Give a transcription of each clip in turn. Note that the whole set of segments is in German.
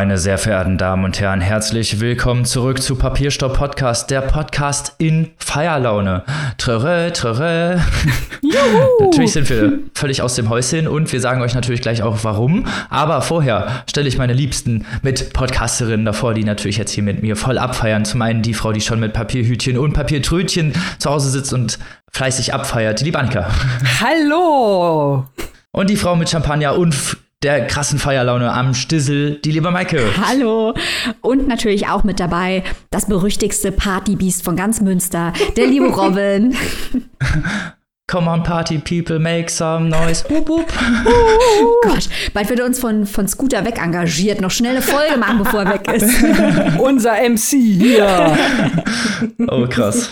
Meine sehr verehrten Damen und Herren, herzlich willkommen zurück zu Papierstopp Podcast, der Podcast in Feierlaune. Tröre, tröre. natürlich sind wir völlig aus dem Häuschen und wir sagen euch natürlich gleich auch warum. Aber vorher stelle ich meine Liebsten mit Podcasterinnen davor, die natürlich jetzt hier mit mir voll abfeiern. Zum einen die Frau, die schon mit Papierhütchen und Papiertrötchen zu Hause sitzt und fleißig abfeiert, die liebe Annika. Hallo! Und die Frau mit Champagner und der krassen Feierlaune am Stissel, die liebe Maike. Hallo. Und natürlich auch mit dabei das berüchtigste Partybiest von ganz Münster, der liebe Robin. Come on, Party People, make some noise. Boop, boop. Oh Gott, bald wird er uns von, von Scooter weg engagiert. Noch schnell eine Folge machen, bevor er weg ist. Unser MC hier. Oh, krass.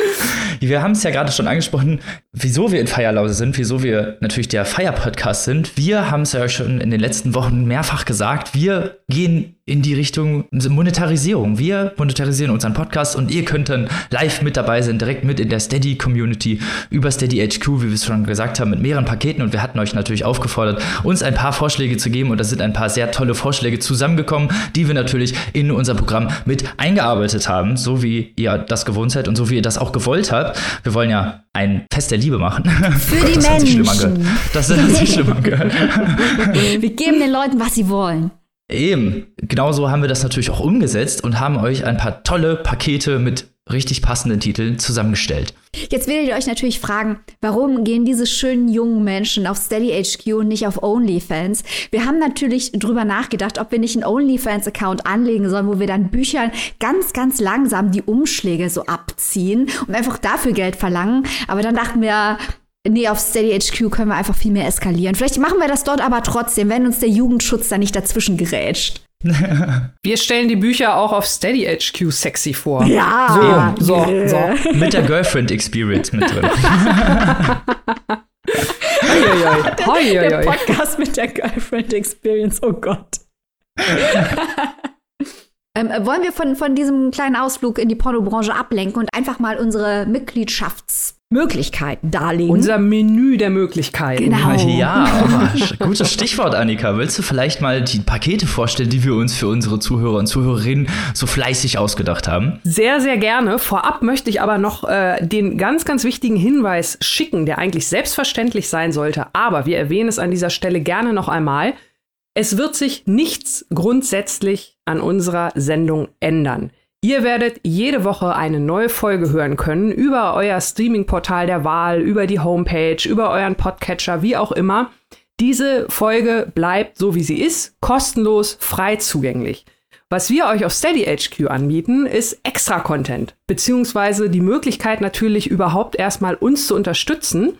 Wir haben es ja gerade schon angesprochen, wieso wir in Feierlause sind, wieso wir natürlich der Feier-Podcast sind. Wir haben es ja schon in den letzten Wochen mehrfach gesagt, wir gehen in die Richtung Monetarisierung. Wir monetarisieren unseren Podcast und ihr könnt dann live mit dabei sein, direkt mit in der Steady-Community über Steady HQ, wie wir es schon gesagt haben, mit mehreren Paketen. Und wir hatten euch natürlich aufgefordert, uns ein paar Vorschläge zu geben. Und da sind ein paar sehr tolle Vorschläge zusammengekommen, die wir natürlich in unser Programm mit eingearbeitet haben, so wie ihr das gewohnt seid und so wie ihr das auch gewollt habt. Wir wollen ja ein Fest der Liebe machen. Für Gott, die das Menschen. Hat sich das hat sich schlimm angehört. wir geben den Leuten, was sie wollen. Eben, genauso haben wir das natürlich auch umgesetzt und haben euch ein paar tolle Pakete mit richtig passenden Titeln zusammengestellt. Jetzt werdet ihr euch natürlich fragen, warum gehen diese schönen jungen Menschen auf Steady HQ und nicht auf OnlyFans? Wir haben natürlich drüber nachgedacht, ob wir nicht einen OnlyFans-Account anlegen sollen, wo wir dann Büchern ganz, ganz langsam die Umschläge so abziehen und einfach dafür Geld verlangen. Aber dann dachten wir, Nee, auf Steady HQ können wir einfach viel mehr eskalieren. Vielleicht machen wir das dort aber trotzdem, wenn uns der Jugendschutz da nicht dazwischen gerätscht. Wir stellen die Bücher auch auf Steady HQ sexy vor. Ja, so, so, so. Mit der Girlfriend Experience mit drin. der, der Podcast mit der Girlfriend Experience, oh Gott. Ähm, wollen wir von, von diesem kleinen Ausflug in die Pornobranche ablenken und einfach mal unsere Mitgliedschaftsmöglichkeiten darlegen? Unser Menü der Möglichkeiten. Genau. Ja, gutes Stichwort, Annika. Willst du vielleicht mal die Pakete vorstellen, die wir uns für unsere Zuhörer und Zuhörerinnen so fleißig ausgedacht haben? Sehr, sehr gerne. Vorab möchte ich aber noch äh, den ganz, ganz wichtigen Hinweis schicken, der eigentlich selbstverständlich sein sollte. Aber wir erwähnen es an dieser Stelle gerne noch einmal. Es wird sich nichts grundsätzlich an unserer Sendung ändern. Ihr werdet jede Woche eine neue Folge hören können über euer Streaming-Portal der Wahl, über die Homepage, über euren Podcatcher, wie auch immer. Diese Folge bleibt so wie sie ist, kostenlos, frei zugänglich. Was wir euch auf Steady HQ anbieten, ist extra Content, beziehungsweise die Möglichkeit natürlich überhaupt erstmal uns zu unterstützen.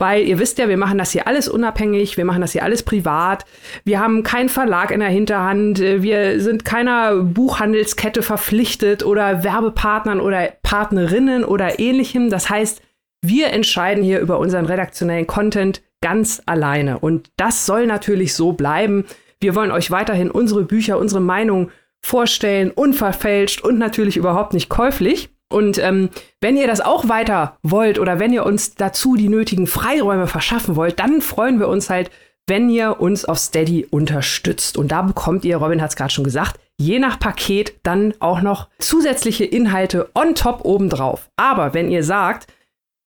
Weil ihr wisst ja, wir machen das hier alles unabhängig, wir machen das hier alles privat. Wir haben keinen Verlag in der Hinterhand, wir sind keiner Buchhandelskette verpflichtet oder Werbepartnern oder Partnerinnen oder ähnlichem. Das heißt, wir entscheiden hier über unseren redaktionellen Content ganz alleine. Und das soll natürlich so bleiben. Wir wollen euch weiterhin unsere Bücher, unsere Meinung vorstellen, unverfälscht und natürlich überhaupt nicht käuflich. Und ähm, wenn ihr das auch weiter wollt oder wenn ihr uns dazu die nötigen Freiräume verschaffen wollt, dann freuen wir uns halt, wenn ihr uns auf Steady unterstützt. Und da bekommt ihr, Robin hat es gerade schon gesagt, je nach Paket dann auch noch zusätzliche Inhalte on top obendrauf. Aber wenn ihr sagt,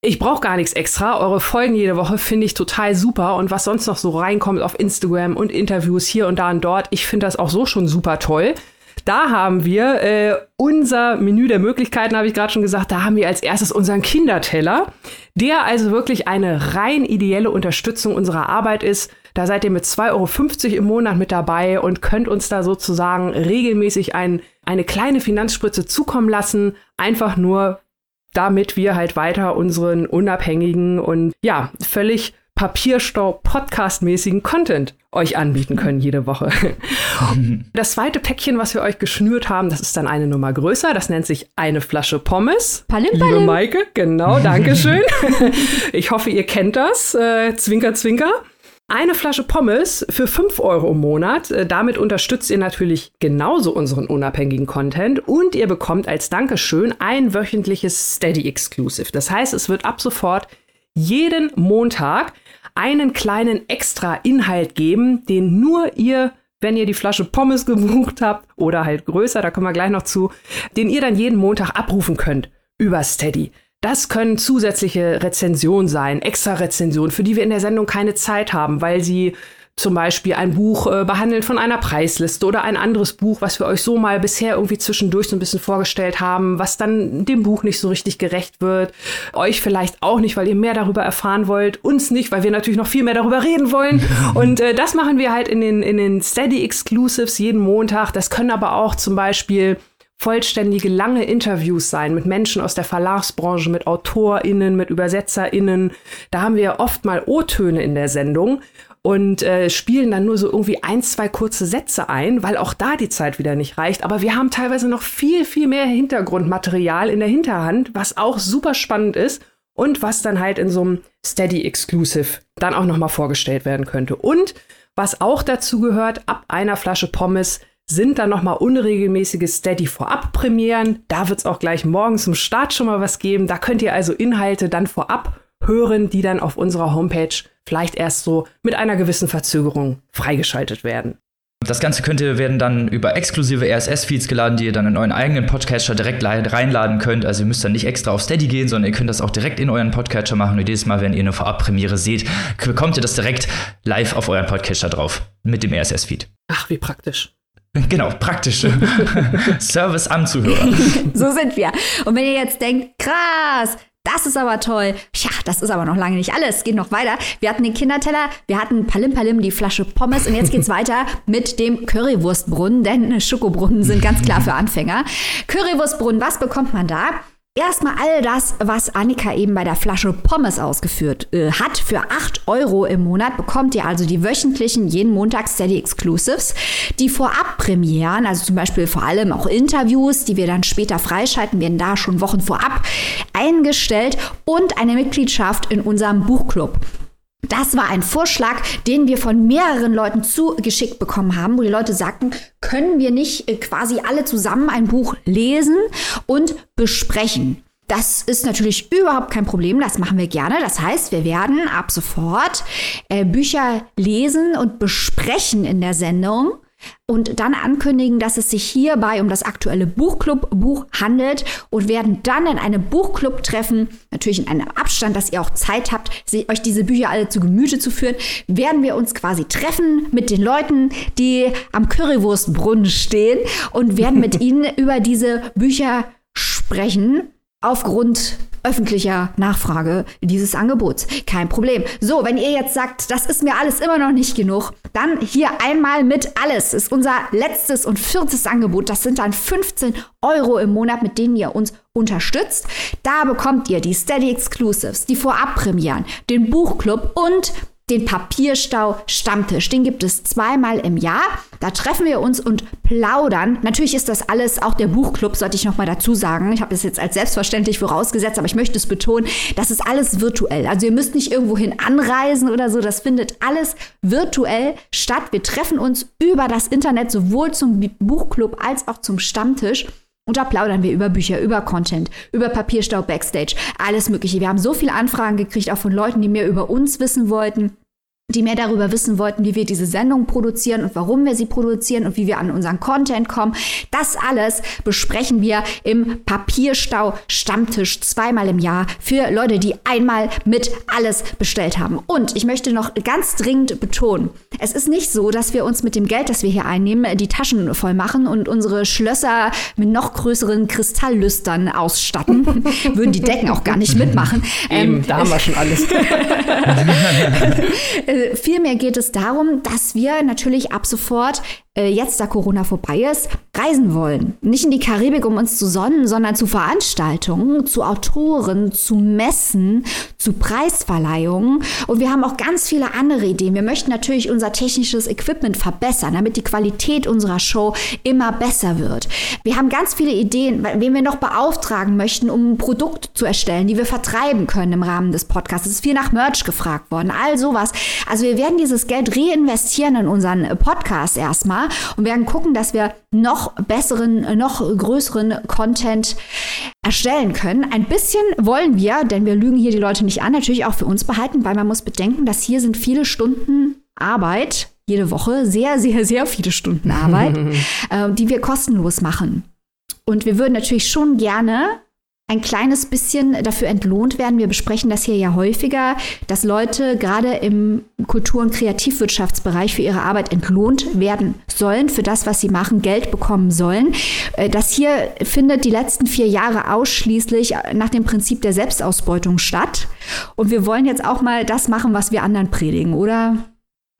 ich brauche gar nichts extra, eure Folgen jede Woche finde ich total super und was sonst noch so reinkommt auf Instagram und Interviews hier und da und dort, ich finde das auch so schon super toll da haben wir äh, unser Menü der Möglichkeiten, habe ich gerade schon gesagt. Da haben wir als erstes unseren Kinderteller, der also wirklich eine rein ideelle Unterstützung unserer Arbeit ist. Da seid ihr mit 2,50 Euro im Monat mit dabei und könnt uns da sozusagen regelmäßig ein, eine kleine Finanzspritze zukommen lassen. Einfach nur, damit wir halt weiter unseren unabhängigen und ja, völlig Papierstau-Podcast-mäßigen Content euch anbieten können jede Woche. Das zweite Päckchen, was wir euch geschnürt haben, das ist dann eine Nummer größer. Das nennt sich eine Flasche Pommes. Palim, Liebe palim. Maike, genau, danke schön. ich hoffe, ihr kennt das. Äh, zwinker, zwinker. Eine Flasche Pommes für 5 Euro im Monat. Äh, damit unterstützt ihr natürlich genauso unseren unabhängigen Content und ihr bekommt als Dankeschön ein wöchentliches Steady Exclusive. Das heißt, es wird ab sofort jeden Montag einen kleinen extra Inhalt geben, den nur ihr wenn ihr die Flasche Pommes gebucht habt oder halt größer, da kommen wir gleich noch zu, den ihr dann jeden Montag abrufen könnt über Steady. Das können zusätzliche Rezensionen sein, extra Rezensionen, für die wir in der Sendung keine Zeit haben, weil sie zum Beispiel ein Buch äh, behandeln von einer Preisliste oder ein anderes Buch, was wir euch so mal bisher irgendwie zwischendurch so ein bisschen vorgestellt haben, was dann dem Buch nicht so richtig gerecht wird. Euch vielleicht auch nicht, weil ihr mehr darüber erfahren wollt. Uns nicht, weil wir natürlich noch viel mehr darüber reden wollen. Und äh, das machen wir halt in den, in den Steady Exclusives jeden Montag. Das können aber auch zum Beispiel vollständige lange Interviews sein mit Menschen aus der Verlagsbranche, mit AutorInnen, mit ÜbersetzerInnen. Da haben wir oft mal O-Töne in der Sendung und äh, spielen dann nur so irgendwie ein, zwei kurze Sätze ein, weil auch da die Zeit wieder nicht reicht. Aber wir haben teilweise noch viel, viel mehr Hintergrundmaterial in der Hinterhand, was auch super spannend ist und was dann halt in so einem Steady Exclusive dann auch nochmal vorgestellt werden könnte. Und was auch dazu gehört, ab einer Flasche Pommes sind dann nochmal unregelmäßige Steady vorab Premieren. Da wird es auch gleich morgen zum Start schon mal was geben. Da könnt ihr also Inhalte dann vorab hören, die dann auf unserer Homepage vielleicht erst so mit einer gewissen Verzögerung freigeschaltet werden. Das Ganze könnt ihr werden dann über exklusive RSS-Feeds geladen, die ihr dann in euren eigenen Podcatcher direkt reinladen könnt. Also ihr müsst dann nicht extra auf Steady gehen, sondern ihr könnt das auch direkt in euren Podcatcher machen. Und jedes Mal, wenn ihr eine Vorabpremiere seht, bekommt ihr das direkt live auf euren Podcatcher drauf mit dem RSS-Feed. Ach, wie praktisch. Genau, praktische Service am Zuhörer. so sind wir. Und wenn ihr jetzt denkt, krass, das ist aber toll. Tja, das ist aber noch lange nicht alles. Geht noch weiter. Wir hatten den Kinderteller, wir hatten Palim Palim, die Flasche Pommes und jetzt geht's weiter mit dem Currywurstbrunnen, denn Schokobrunnen sind ganz klar für Anfänger. Currywurstbrunnen, was bekommt man da? Erstmal all das, was Annika eben bei der Flasche Pommes ausgeführt äh, hat. Für 8 Euro im Monat bekommt ihr also die wöchentlichen, jeden Montag Steady Exclusives, die Vorab-Premieren, also zum Beispiel vor allem auch Interviews, die wir dann später freischalten, werden da schon Wochen vorab eingestellt und eine Mitgliedschaft in unserem Buchclub. Das war ein Vorschlag, den wir von mehreren Leuten zugeschickt bekommen haben, wo die Leute sagten, können wir nicht äh, quasi alle zusammen ein Buch lesen und besprechen. Das ist natürlich überhaupt kein Problem, das machen wir gerne. Das heißt, wir werden ab sofort äh, Bücher lesen und besprechen in der Sendung und dann ankündigen, dass es sich hierbei um das aktuelle Buchclub-Buch handelt und werden dann in einem Buchclub treffen, natürlich in einem Abstand, dass ihr auch Zeit habt, euch diese Bücher alle zu Gemüte zu führen, werden wir uns quasi treffen mit den Leuten, die am Currywurstbrunnen stehen und werden mit ihnen über diese Bücher sprechen aufgrund öffentlicher Nachfrage dieses Angebots. Kein Problem. So, wenn ihr jetzt sagt, das ist mir alles immer noch nicht genug, dann hier einmal mit alles. Ist unser letztes und viertes Angebot. Das sind dann 15 Euro im Monat, mit denen ihr uns unterstützt. Da bekommt ihr die Steady Exclusives, die Vorabpremieren, den Buchclub und den Papierstau Stammtisch. Den gibt es zweimal im Jahr. Da treffen wir uns und plaudern. Natürlich ist das alles auch der Buchclub, sollte ich noch mal dazu sagen. Ich habe das jetzt als selbstverständlich vorausgesetzt, aber ich möchte es betonen, das ist alles virtuell. Also ihr müsst nicht irgendwohin anreisen oder so. Das findet alles virtuell statt. Wir treffen uns über das Internet sowohl zum Buchclub als auch zum Stammtisch. Und da plaudern wir über Bücher, über Content, über Papierstau Backstage, alles Mögliche. Wir haben so viele Anfragen gekriegt, auch von Leuten, die mehr über uns wissen wollten die mehr darüber wissen wollten, wie wir diese Sendung produzieren und warum wir sie produzieren und wie wir an unseren Content kommen. Das alles besprechen wir im Papierstau Stammtisch zweimal im Jahr für Leute, die einmal mit alles bestellt haben. Und ich möchte noch ganz dringend betonen, es ist nicht so, dass wir uns mit dem Geld, das wir hier einnehmen, die Taschen voll machen und unsere Schlösser mit noch größeren Kristalllüstern ausstatten. Würden die Decken auch gar nicht mitmachen. Eben, ähm, da haben wir schon alles. Äh, vielmehr geht es darum, dass wir natürlich ab sofort äh, jetzt da Corona vorbei ist, reisen wollen. Nicht in die Karibik, um uns zu sonnen, sondern zu Veranstaltungen, zu Autoren, zu Messen, zu Preisverleihungen. Und wir haben auch ganz viele andere Ideen. Wir möchten natürlich unser technisches Equipment verbessern, damit die Qualität unserer Show immer besser wird. Wir haben ganz viele Ideen, wen wir noch beauftragen möchten, um ein Produkt zu erstellen, die wir vertreiben können im Rahmen des Podcasts. Es ist viel nach Merch gefragt worden, all sowas. Also wir werden dieses Geld reinvestieren in unseren Podcast erstmal und werden gucken, dass wir noch besseren, noch größeren Content erstellen können. Ein bisschen wollen wir, denn wir lügen hier die Leute nicht an, natürlich auch für uns behalten, weil man muss bedenken, dass hier sind viele Stunden Arbeit jede Woche sehr, sehr, sehr viele Stunden Arbeit, äh, die wir kostenlos machen. Und wir würden natürlich schon gerne ein kleines bisschen dafür entlohnt werden. Wir besprechen das hier ja häufiger, dass Leute gerade im Kultur- und Kreativwirtschaftsbereich für ihre Arbeit entlohnt werden sollen, für das, was sie machen, Geld bekommen sollen. Äh, das hier findet die letzten vier Jahre ausschließlich nach dem Prinzip der Selbstausbeutung statt. Und wir wollen jetzt auch mal das machen, was wir anderen predigen, oder?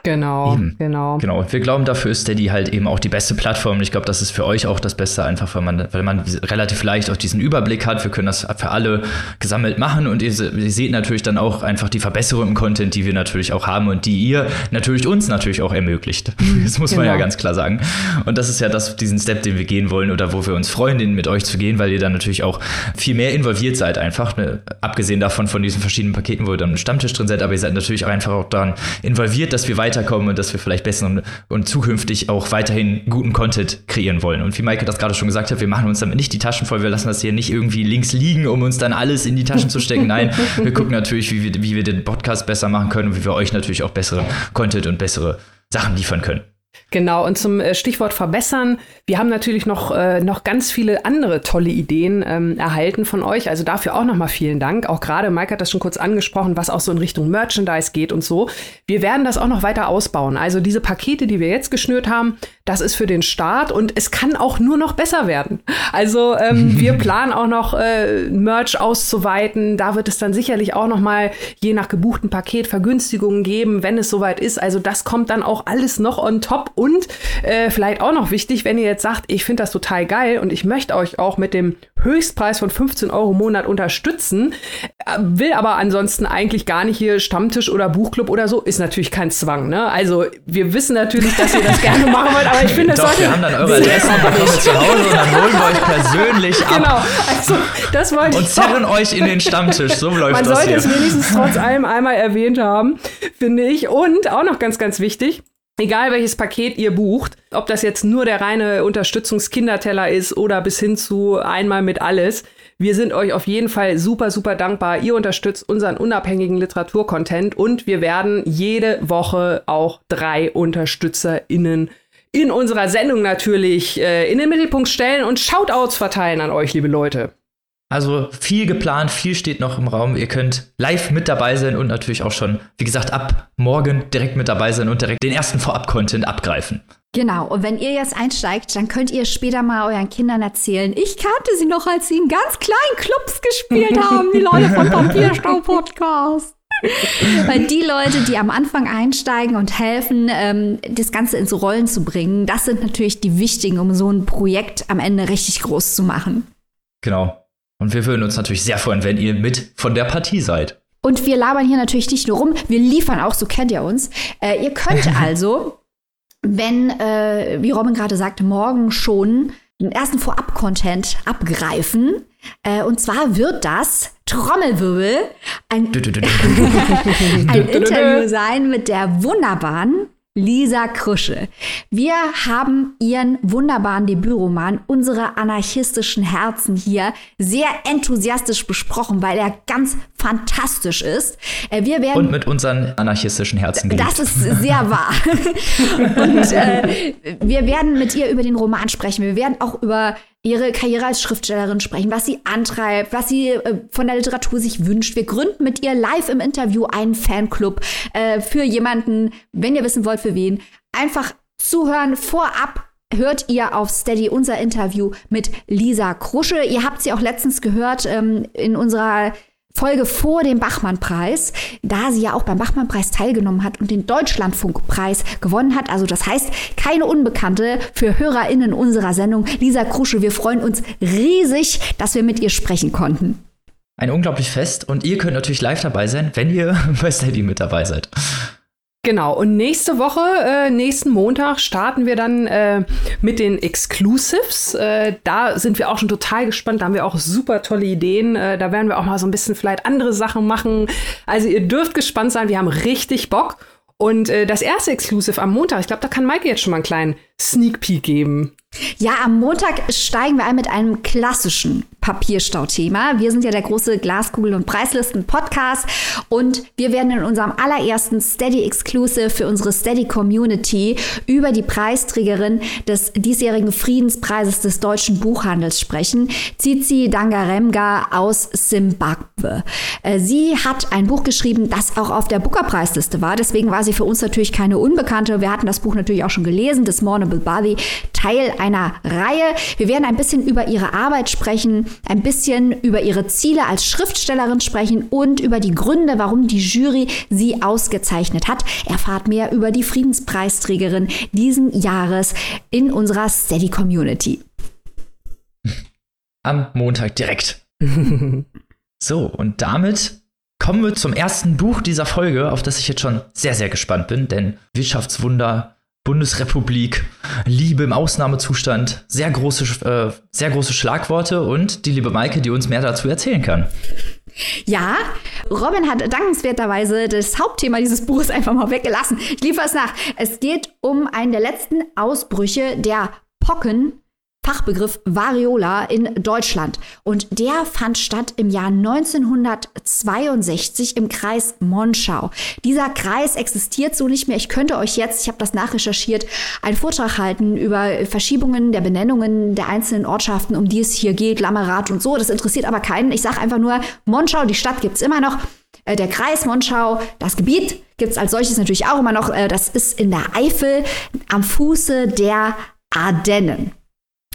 Genau, Eben. genau. Genau. Und wir glauben, dafür ist Steady halt eben auch die beste Plattform. Und ich glaube, das ist für euch auch das Beste, einfach weil man, weil man relativ leicht auch diesen Überblick hat. Wir können das für alle gesammelt machen und ihr, ihr seht natürlich dann auch einfach die Verbesserung im Content, die wir natürlich auch haben und die ihr natürlich uns natürlich auch ermöglicht. Das muss man Genau. ja ganz klar sagen. Und das ist ja das, diesen Step, den wir gehen wollen oder wo wir uns freuen, den mit euch zu gehen, weil ihr dann natürlich auch viel mehr involviert seid einfach. Ne? Abgesehen davon von diesen verschiedenen Paketen, wo ihr dann im Stammtisch drin seid, aber ihr seid natürlich auch einfach auch daran involviert, dass wir weiterkommen und dass wir vielleicht besseren und zukünftig auch weiterhin guten Content kreieren wollen. Und wie Maike das gerade schon gesagt hat, wir machen uns damit nicht die Taschen voll, wir lassen das hier nicht irgendwie links liegen, um uns dann alles in die Taschen zu stecken. Nein, wir gucken natürlich, wie wir, wie wir den Podcast besser machen können und wie wir euch natürlich auch besseren Content und bessere Sachen liefern können. Genau, und zum äh, Stichwort verbessern, wir haben natürlich noch, äh, noch ganz viele andere tolle Ideen ähm, erhalten von euch. Also dafür auch nochmal vielen Dank. Auch gerade Mike hat das schon kurz angesprochen, was auch so in Richtung Merchandise geht und so. Wir werden das auch noch weiter ausbauen. Also diese Pakete, die wir jetzt geschnürt haben, das ist für den Start und es kann auch nur noch besser werden. Also ähm, wir planen auch noch äh, Merch auszuweiten. Da wird es dann sicherlich auch noch mal je nach gebuchten Paket Vergünstigungen geben, wenn es soweit ist. Also das kommt dann auch alles noch on top und äh, vielleicht auch noch wichtig, wenn ihr jetzt sagt, ich finde das total geil und ich möchte euch auch mit dem Höchstpreis von 15 Euro im Monat unterstützen, äh, will aber ansonsten eigentlich gar nicht hier Stammtisch oder Buchclub oder so, ist natürlich kein Zwang. Ne? Also wir wissen natürlich, dass ihr das gerne machen wollt, aber ich finde, Doch, sollte wir haben dann eure Adressen, dann kommen wir zu Hause und dann holen wir euch persönlich ab Genau, also das wollte und ich doch. zerren euch in den Stammtisch. So läuft Man das sollte hier. es wenigstens trotz allem einmal erwähnt haben, finde ich. Und auch noch ganz, ganz wichtig. Egal welches Paket ihr bucht, ob das jetzt nur der reine Unterstützungskinderteller ist oder bis hin zu einmal mit alles, wir sind euch auf jeden Fall super, super dankbar. Ihr unterstützt unseren unabhängigen Literaturcontent und wir werden jede Woche auch drei UnterstützerInnen in unserer Sendung natürlich äh, in den Mittelpunkt stellen und Shoutouts verteilen an euch, liebe Leute. Also viel geplant, viel steht noch im Raum. Ihr könnt live mit dabei sein und natürlich auch schon, wie gesagt, ab morgen direkt mit dabei sein und direkt den ersten Vorab-Content abgreifen. Genau, und wenn ihr jetzt einsteigt, dann könnt ihr später mal euren Kindern erzählen, ich kannte sie noch, als sie in ganz kleinen Clubs gespielt haben, die Leute von Papierstau Podcast. Weil die Leute, die am Anfang einsteigen und helfen, ähm, das Ganze ins Rollen zu bringen, das sind natürlich die wichtigen, um so ein Projekt am Ende richtig groß zu machen. Genau. Und wir würden uns natürlich sehr freuen, wenn ihr mit von der Partie seid. Und wir labern hier natürlich nicht nur rum, wir liefern auch, so kennt ihr uns. Äh, ihr könnt also, wenn, äh, wie Robin gerade sagte, morgen schon den ersten Vorab-Content abgreifen. Äh, und zwar wird das Trommelwirbel ein, ein Interview sein mit der wunderbaren Lisa Krusche. Wir haben ihren wunderbaren Debütroman Unsere anarchistischen Herzen hier sehr enthusiastisch besprochen, weil er ganz fantastisch ist. Äh, Wir werden Und mit unseren anarchistischen Herzen geliebt. das ist sehr wahr. Und äh, wir werden mit ihr über den Roman sprechen. Wir werden auch über ihre Karriere als Schriftstellerin sprechen, was sie antreibt, was sie äh, von der Literatur sich wünscht. Wir gründen mit ihr live im Interview einen Fanclub äh, für jemanden, wenn ihr wissen wollt, für wen. Einfach zuhören vorab. Hört ihr auf Steady unser Interview mit Lisa Krusche. Ihr habt sie auch letztens gehört ähm, in unserer Folge vor dem Bachmann-Preis, da sie ja auch beim Bachmann-Preis teilgenommen hat und den Deutschlandfunk-Preis gewonnen hat. Also das heißt, keine Unbekannte für HörerInnen unserer Sendung. Lisa Krusche, wir freuen uns riesig, dass wir mit ihr sprechen konnten. Ein unglaublich Fest. Und ihr könnt natürlich live dabei sein, wenn ihr bei Steady mit dabei seid. Genau, und nächste Woche, äh, nächsten Montag, starten wir dann äh, mit den Exclusives. Äh, da sind wir auch schon total gespannt, da haben wir auch super tolle Ideen. Äh, da werden wir auch mal so ein bisschen vielleicht andere Sachen machen. Also ihr dürft gespannt sein, wir haben richtig Bock. Und äh, das erste Exclusive am Montag, ich glaube, da kann Maike jetzt schon mal einen kleinen Sneak Peek geben. Ja, am Montag steigen wir ein mit einem klassischen Papierstau-Thema. Wir sind ja der große Glaskugel- und Preislisten-Podcast und wir werden in unserem allerersten Steady Exclusive für unsere Steady Community über die Preisträgerin des diesjährigen Friedenspreises des deutschen Buchhandels sprechen, Zizi Dangaremga aus Simbabwe. Äh, sie hat ein Buch geschrieben, das auch auf der Booker-Preisliste war. Deswegen war sie für uns natürlich keine Unbekannte. Wir hatten das Buch natürlich auch schon gelesen, Das Mournable Body, Teil einer Reihe. Wir werden ein bisschen über ihre Arbeit sprechen, ein bisschen über ihre Ziele als Schriftstellerin sprechen und über die Gründe, warum die Jury sie ausgezeichnet hat. Erfahrt mehr über die Friedenspreisträgerin diesen Jahres in unserer Steady Community. Am Montag direkt. so, und damit kommen wir zum ersten Buch dieser Folge, auf das ich jetzt schon sehr, sehr gespannt bin, denn Wirtschaftswunder, Bundesrepublik, Liebe im Ausnahmezustand, sehr große, äh, sehr große Schlagworte und die liebe Maike, die uns mehr dazu erzählen kann. Ja, Robin hat dankenswerterweise das Hauptthema dieses Buches einfach mal weggelassen. Ich liefere es nach. Es geht um einen der letzten Ausbrüche der Pocken Fachbegriff Variola in Deutschland. Und der fand statt im Jahr 1962 im Kreis Monschau. Dieser Kreis existiert so nicht mehr. Ich könnte euch jetzt, ich habe das nachrecherchiert, einen Vortrag halten über Verschiebungen der Benennungen der einzelnen Ortschaften, um die es hier geht, Lammerath und so. Das interessiert aber keinen. Ich sage einfach nur, Monschau, die Stadt gibt's immer noch. Äh, der Kreis Monschau, das Gebiet gibt's als solches natürlich auch immer noch. Äh, das ist in der Eifel am Fuße der Ardennen.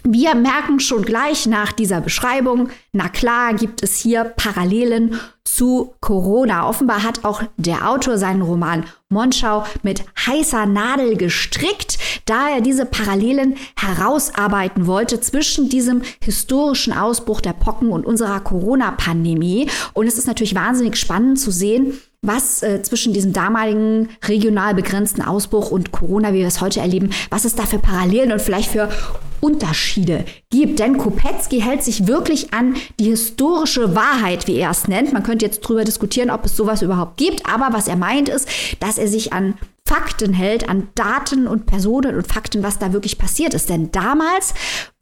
Wir merken schon gleich nach dieser Beschreibung, na klar gibt es hier Parallelen zu Corona. Offenbar hat auch der Autor seinen Roman Monschau mit heißer Nadel gestrickt, da er diese Parallelen herausarbeiten wollte zwischen diesem historischen Ausbruch der Pocken und unserer Corona-Pandemie. Und es ist natürlich wahnsinnig spannend zu sehen, was äh, zwischen diesem damaligen regional begrenzten Ausbruch und Corona, wie wir es heute erleben, was es da für Parallelen und vielleicht für Unterschiede gibt. Denn Kopetzky hält sich wirklich an die historische Wahrheit, wie er es nennt. Man könnte jetzt drüber diskutieren, ob es sowas überhaupt gibt. Aber was er meint ist, dass er sich an Fakten hält, an Daten und Personen und Fakten, was da wirklich passiert ist. Denn damals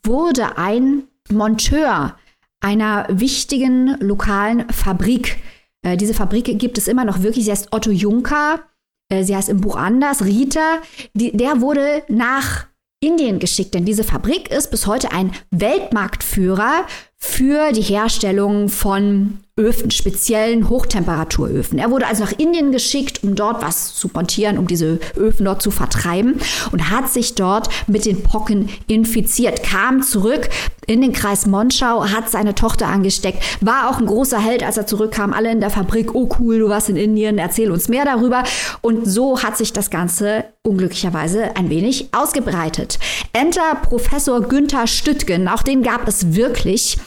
wurde ein Monteur einer wichtigen lokalen Fabrik, äh, diese Fabrik gibt es immer noch wirklich, sie heißt Otto Juncker, äh, sie heißt im Buch anders, Rita, die, der wurde nach Indien geschickt, denn diese Fabrik ist bis heute ein Weltmarktführer für die Herstellung von Öfen, speziellen Hochtemperaturöfen. Er wurde also nach Indien geschickt, um dort was zu montieren, um diese Öfen dort zu vertreiben und hat sich dort mit den Pocken infiziert, kam zurück in den Kreis Monschau, hat seine Tochter angesteckt, war auch ein großer Held, als er zurückkam, alle in der Fabrik, oh cool, du warst in Indien, erzähl uns mehr darüber. Und so hat sich das Ganze unglücklicherweise ein wenig ausgebreitet. Enter Professor Günther Stüttgen, auch den gab es wirklich.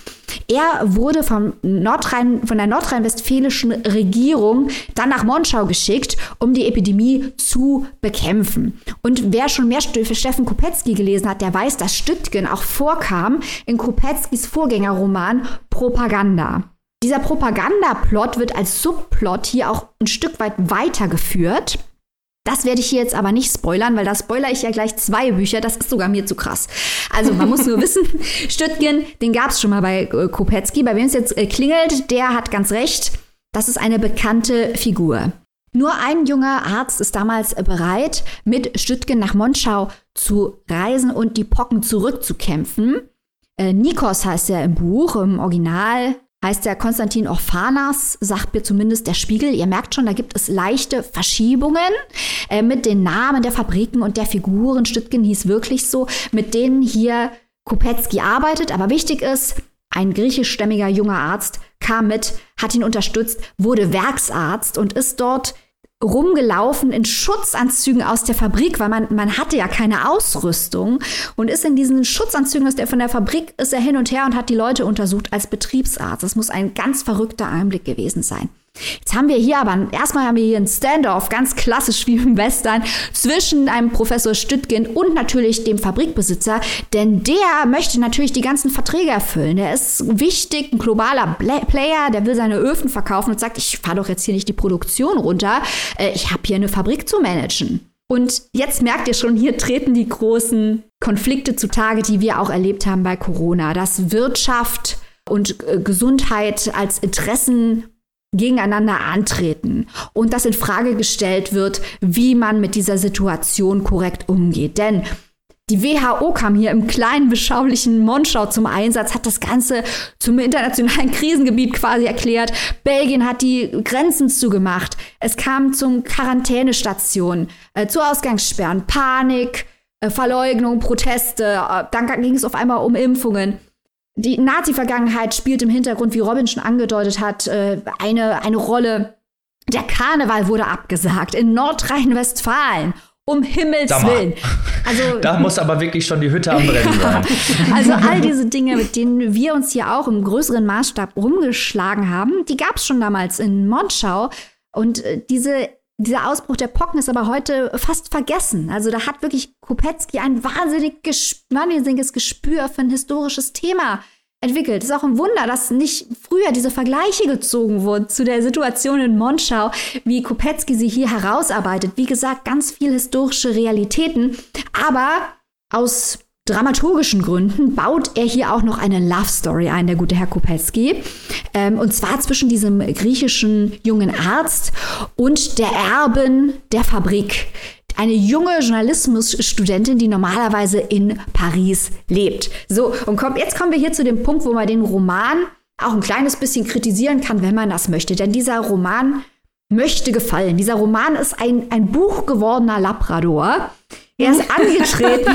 Er wurde vom Nordrhein, von der nordrhein-westfälischen Regierung dann nach Monschau geschickt, um die Epidemie zu bekämpfen. Und wer schon mehr für Steffen Kopetzky gelesen hat, der weiß, dass Stüttgen auch vorkam in Kopetzkys Vorgängerroman Propaganda. Dieser Propagandaplot wird als Subplot hier auch ein Stück weit weitergeführt. Das werde ich hier jetzt aber nicht spoilern, weil da spoiler ich ja gleich zwei Bücher. Das ist sogar mir zu krass. Also man muss nur wissen, Stüttgen, den gab es schon mal bei äh, Kopetzky. Bei wem es jetzt äh, klingelt, der hat ganz recht. Das ist eine bekannte Figur. Nur ein junger Arzt ist damals bereit, mit Stüttgen nach Monschau zu reisen und die Pocken zurückzukämpfen. Äh, Nikos heißt er im Buch, im Original heißt der Konstantin Orphanas, sagt mir zumindest der Spiegel. Ihr merkt schon, da gibt es leichte Verschiebungen äh, mit den Namen der Fabriken und der Figuren. Stüttgen hieß wirklich so, mit denen hier Kopetzky arbeitet. Aber wichtig ist, ein griechischstämmiger junger Arzt kam mit, hat ihn unterstützt, wurde Werksarzt und ist dort rumgelaufen in Schutzanzügen aus der Fabrik, weil man, man hatte ja keine Ausrüstung und ist in diesen Schutzanzügen aus der, von der Fabrik, ist er hin und her und hat die Leute untersucht als Betriebsarzt. Das muss ein ganz verrückter Einblick gewesen sein. Jetzt haben wir hier aber, erstmal haben wir hier ein Standoff, ganz klassisch wie im Western, zwischen einem Professor Stüttgen und natürlich dem Fabrikbesitzer, denn der möchte natürlich die ganzen Verträge erfüllen. Der ist wichtig, ein globaler Player, der will seine Öfen verkaufen und sagt, ich fahre doch jetzt hier nicht die Produktion runter, äh, ich habe hier eine Fabrik zu managen. Und jetzt merkt ihr schon, hier treten die großen Konflikte zutage, die wir auch erlebt haben bei Corona, dass Wirtschaft und äh, Gesundheit als Interessen gegeneinander antreten und dass in Frage gestellt wird, wie man mit dieser Situation korrekt umgeht. Denn die WHO kam hier im kleinen, beschaulichen Monschau zum Einsatz, hat das Ganze zum internationalen Krisengebiet quasi erklärt. Belgien hat die Grenzen zugemacht. Es kam zum Quarantänestationen, äh, zu Ausgangssperren, Panik, äh, Verleugnung, Proteste. Äh, dann ging es auf einmal um Impfungen. Die Nazi-Vergangenheit spielt im Hintergrund, wie Robin schon angedeutet hat, äh, eine, eine Rolle. Der Karneval wurde abgesagt in Nordrhein-Westfalen. Um Himmels Willen. Also, da muss aber wirklich schon die Hütte am Brennen sein. Also all diese Dinge, mit denen wir uns hier auch im größeren Maßstab rumgeschlagen haben, die gab es schon damals in Monschau. Und äh, diese, dieser Ausbruch der Pocken ist aber heute fast vergessen. Also da hat wirklich Kopetzky ein wahnsinnig wahnsinniges Gespür für ein historisches Thema entwickelt. Ist auch ein Wunder, dass nicht früher diese Vergleiche gezogen wurden zu der Situation in Monschau, wie Kopetzky sie hier herausarbeitet. Wie gesagt, ganz viel historische Realitäten, aber aus dramaturgischen Gründen baut er hier auch noch eine Love Story ein, der gute Herr Kopetzky. Ähm, und zwar zwischen diesem griechischen jungen Arzt und der Erben der Fabrik eine junge Journalismusstudentin, die normalerweise in Paris lebt. So, und komm, jetzt kommen wir hier zu dem Punkt, wo man den Roman auch ein kleines bisschen kritisieren kann, wenn man das möchte. Denn dieser Roman möchte gefallen. Dieser Roman ist ein, ein Buch gewordener Labrador. Er ist angetreten.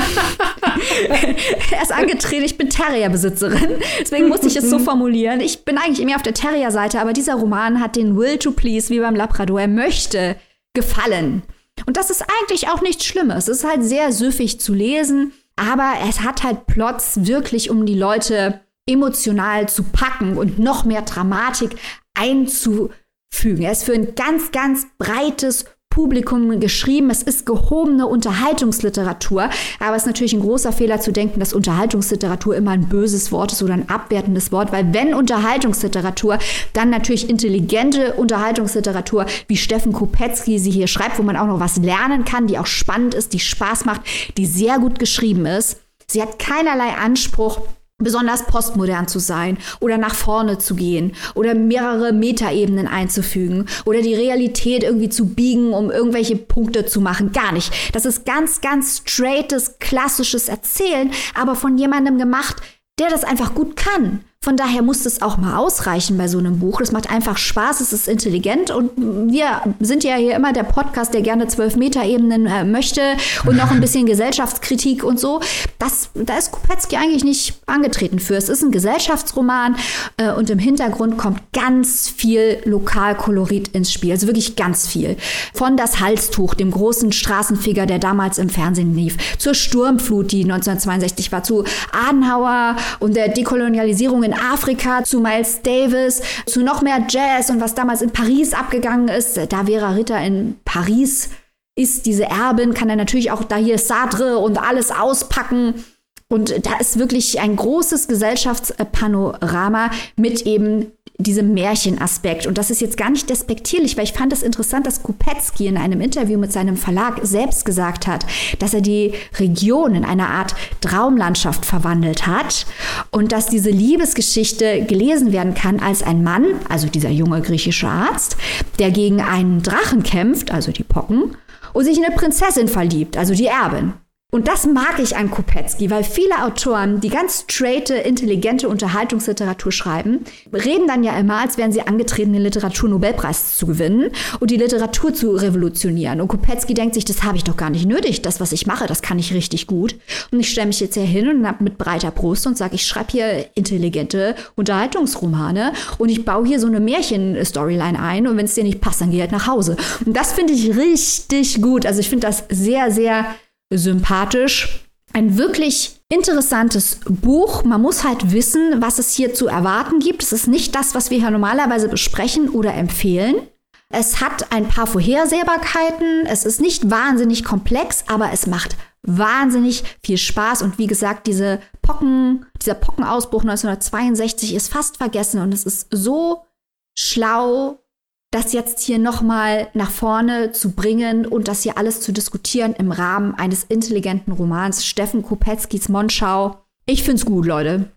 er ist angetreten. Ich bin Terrierbesitzerin. Deswegen musste ich es so formulieren. Ich bin eigentlich mehr auf der Terrier-Seite, aber dieser Roman hat den Will to Please wie beim Labrador. Er möchte gefallen. Und das ist eigentlich auch nichts Schlimmes. Es ist halt sehr süffig zu lesen, aber es hat halt Plots wirklich, um die Leute emotional zu packen und noch mehr Dramatik einzufügen. Er ist für ein ganz, ganz breites Publikum geschrieben. Es ist gehobene Unterhaltungsliteratur. Aber es ist natürlich ein großer Fehler zu denken, dass Unterhaltungsliteratur immer ein böses Wort ist oder ein abwertendes Wort. Weil wenn Unterhaltungsliteratur, dann natürlich intelligente Unterhaltungsliteratur, wie Steffen Kopetzky sie hier schreibt, wo man auch noch was lernen kann, die auch spannend ist, die Spaß macht, die sehr gut geschrieben ist. Sie hat keinerlei Anspruch besonders postmodern zu sein oder nach vorne zu gehen oder mehrere Metaebenen einzufügen oder die Realität irgendwie zu biegen, um irgendwelche Punkte zu machen. Gar nicht. Das ist ganz, ganz straightes, klassisches Erzählen, aber von jemandem gemacht, der das einfach gut kann. Von daher muss es auch mal ausreichen bei so einem Buch. Das macht einfach Spaß, es ist intelligent und wir sind ja hier immer der Podcast, der gerne zwölf Meter-Ebenen äh, möchte und noch ein bisschen Gesellschaftskritik und so. Das, da ist Kupetzky eigentlich nicht angetreten für. Es ist ein Gesellschaftsroman äh, und im Hintergrund kommt ganz viel Lokalkolorit ins Spiel. Also wirklich ganz viel. Von das Halstuch, dem großen Straßenfeger, der damals im Fernsehen lief, zur Sturmflut, die 1962 war, zu Adenauer und der Dekolonialisierung in Afrika, zu Miles Davis, zu noch mehr Jazz und was damals in Paris abgegangen ist. Da Vera Ritter in Paris ist diese Erbin, kann er natürlich auch da hier Sartre und alles auspacken. Und da ist wirklich ein großes Gesellschaftspanorama mit eben diesem Märchenaspekt. Und das ist jetzt gar nicht despektierlich, weil ich fand es interessant, dass Kupetzky in einem Interview mit seinem Verlag selbst gesagt hat, dass er die Region in eine Art Traumlandschaft verwandelt hat und dass diese Liebesgeschichte gelesen werden kann als ein Mann, also dieser junge griechische Arzt, der gegen einen Drachen kämpft, also die Pocken, und sich in eine Prinzessin verliebt, also die Erbin. Und das mag ich an Kopetzky, weil viele Autoren, die ganz straighte, intelligente Unterhaltungsliteratur schreiben, reden dann ja immer, als wären sie angetreten, den Literaturnobelpreis zu gewinnen und die Literatur zu revolutionieren. Und Kopetzky denkt sich, das habe ich doch gar nicht nötig. Das, was ich mache, das kann ich richtig gut. Und ich stelle mich jetzt hier hin und mit breiter Brust und sage, ich schreibe hier intelligente Unterhaltungsromane und ich baue hier so eine Märchen-Storyline ein und wenn es dir nicht passt, dann geh halt nach Hause. Und das finde ich richtig gut. Also ich finde das sehr, sehr sympathisch. Ein wirklich interessantes Buch. Man muss halt wissen, was es hier zu erwarten gibt. Es ist nicht das, was wir hier normalerweise besprechen oder empfehlen. Es hat ein paar Vorhersehbarkeiten. Es ist nicht wahnsinnig komplex, aber es macht wahnsinnig viel Spaß. Und wie gesagt, diese Pocken, dieser Pockenausbruch 1962 ist fast vergessen und es ist so schlau das jetzt hier nochmal nach vorne zu bringen und das hier alles zu diskutieren im Rahmen eines intelligenten Romans Steffen Kopetzkis Monschau. Ich find's gut, Leute.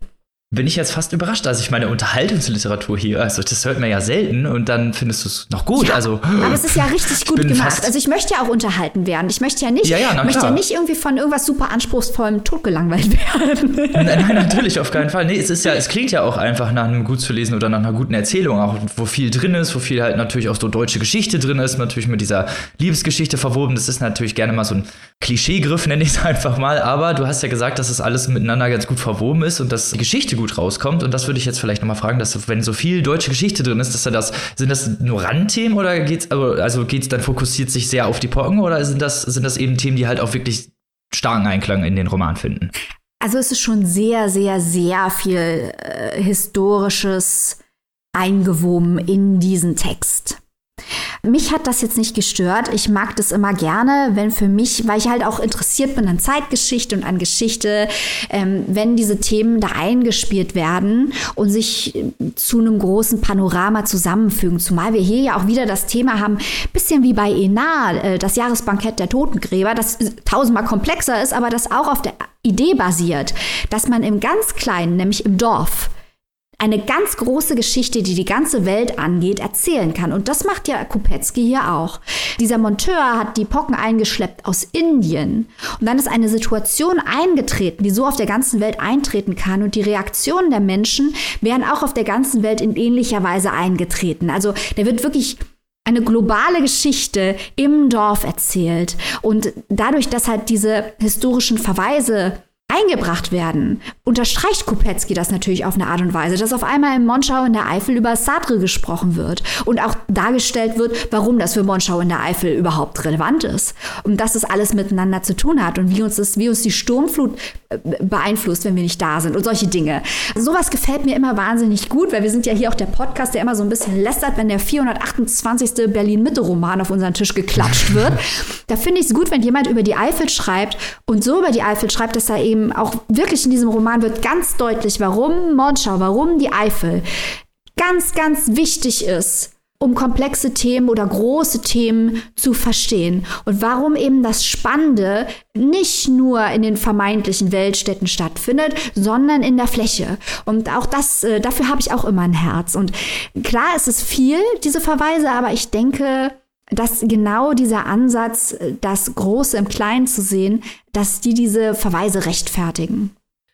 Bin ich jetzt fast überrascht. Also ich meine, Unterhaltungsliteratur hier, also das hört man ja selten und dann findest du es noch gut. Ja, also, aber es ist ja richtig gut gemacht. Also ich möchte ja auch unterhalten werden. Ich möchte ja nicht, ja, ja, möchte ja nicht irgendwie von irgendwas super anspruchsvollem totgelangweilt werden. Nein, nein, natürlich, auf keinen Fall. Nee, es ist ja, es klingt ja auch einfach nach einem gut zu lesen oder nach einer guten Erzählung, auch wo viel drin ist, wo viel halt natürlich auch so deutsche Geschichte drin ist, natürlich mit dieser Liebesgeschichte verwoben. Das ist natürlich gerne mal so ein Klischeegriff, nenne ich es einfach mal. Aber du hast ja gesagt, dass es alles miteinander ganz gut verwoben ist und dass die Geschichte gut rauskommt. Und das würde ich jetzt vielleicht nochmal fragen, dass wenn so viel deutsche Geschichte drin ist, dass er das, sind das nur Randthemen oder geht's, also, geht's dann fokussiert sich sehr auf die Pocken oder sind das, sind das eben Themen, die halt auch wirklich starken Einklang in den Roman finden? Also es ist schon sehr, sehr, sehr viel äh, historisches eingewoben in diesen Text. Mich hat das jetzt nicht gestört. Ich mag das immer gerne, wenn für mich, weil ich halt auch interessiert bin an Zeitgeschichte und an Geschichte, ähm, wenn diese Themen da eingespielt werden und sich zu einem großen Panorama zusammenfügen. Zumal wir hier ja auch wieder das Thema haben, bisschen wie bei Enar, äh, das Jahresbankett der Totengräber, das tausendmal komplexer ist, aber das auch auf der Idee basiert, dass man im ganz Kleinen, nämlich im Dorf, eine ganz große Geschichte, die die ganze Welt angeht, erzählen kann. Und das macht ja Kopetzky hier auch. Dieser Monteur hat die Pocken eingeschleppt aus Indien. Und dann ist eine Situation eingetreten, die so auf der ganzen Welt eintreten kann. Und die Reaktionen der Menschen wären auch auf der ganzen Welt in ähnlicher Weise eingetreten. Also der wird wirklich eine globale Geschichte im Dorf erzählt. Und dadurch, dass halt diese historischen Verweise eingebracht werden, unterstreicht Kopetzky das natürlich auf eine Art und Weise, dass auf einmal in Monschau in der Eifel über Sartre gesprochen wird und auch dargestellt wird, warum das für Monschau in der Eifel überhaupt relevant ist und dass es alles miteinander zu tun hat und wie uns das, wie uns die Sturmflut äh, beeinflusst, wenn wir nicht da sind und solche Dinge. Sowas gefällt mir immer wahnsinnig gut, weil wir sind ja hier auch der Podcast, der immer so ein bisschen lästert, wenn der 428. Berlin-Mitte-Roman auf unseren Tisch geklatscht wird. da finde ich es gut, wenn jemand über die Eifel schreibt und so über die Eifel schreibt, dass er eben eben auch wirklich in diesem Roman wird ganz deutlich, warum Monschau, warum die Eifel ganz, ganz wichtig ist, um komplexe Themen oder große Themen zu verstehen. Und warum eben das Spannende nicht nur in den vermeintlichen Weltstädten stattfindet, sondern in der Fläche. Und auch das, äh, dafür habe ich auch immer ein Herz. Und klar, es ist viel, diese Verweise, aber ich denke, dass genau dieser Ansatz, das Große im Kleinen zu sehen, dass die diese Verweise rechtfertigen.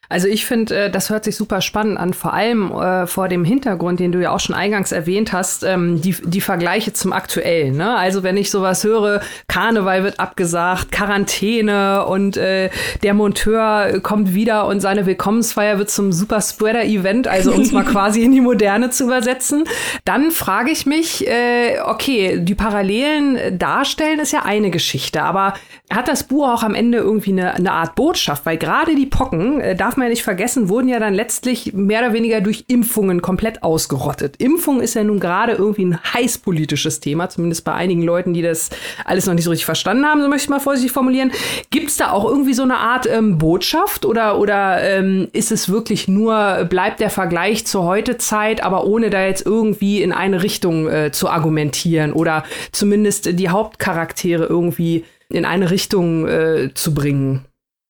Also ich finde, äh, das hört sich super spannend an, vor allem äh, vor dem Hintergrund, den du ja auch schon eingangs erwähnt hast, ähm, die, die Vergleiche zum Aktuellen. Ne? Also wenn ich sowas höre, Karneval wird abgesagt, Quarantäne und äh, der Monteur kommt wieder und seine Willkommensfeier wird zum Super Spreader-Event, also um es mal quasi in die Moderne zu übersetzen, dann frage ich mich, äh, okay, die Parallelen darstellen ist ja eine Geschichte, aber hat das Buch auch am Ende irgendwie eine, eine Art Botschaft? Weil gerade die Pocken, äh, darf man ja nicht vergessen, wurden ja dann letztlich mehr oder weniger durch Impfungen komplett ausgerottet. Impfung ist ja nun gerade irgendwie ein heiß politisches Thema, zumindest bei einigen Leuten, die das alles noch nicht so richtig verstanden haben, so möchte ich mal vorsichtig formulieren. Gibt es da auch irgendwie so eine Art ähm, Botschaft oder, oder ähm, ist es wirklich nur, bleibt der Vergleich zur Heutezeit, aber ohne da jetzt irgendwie in eine Richtung äh, zu argumentieren oder zumindest die Hauptcharaktere irgendwie in eine Richtung äh, zu bringen?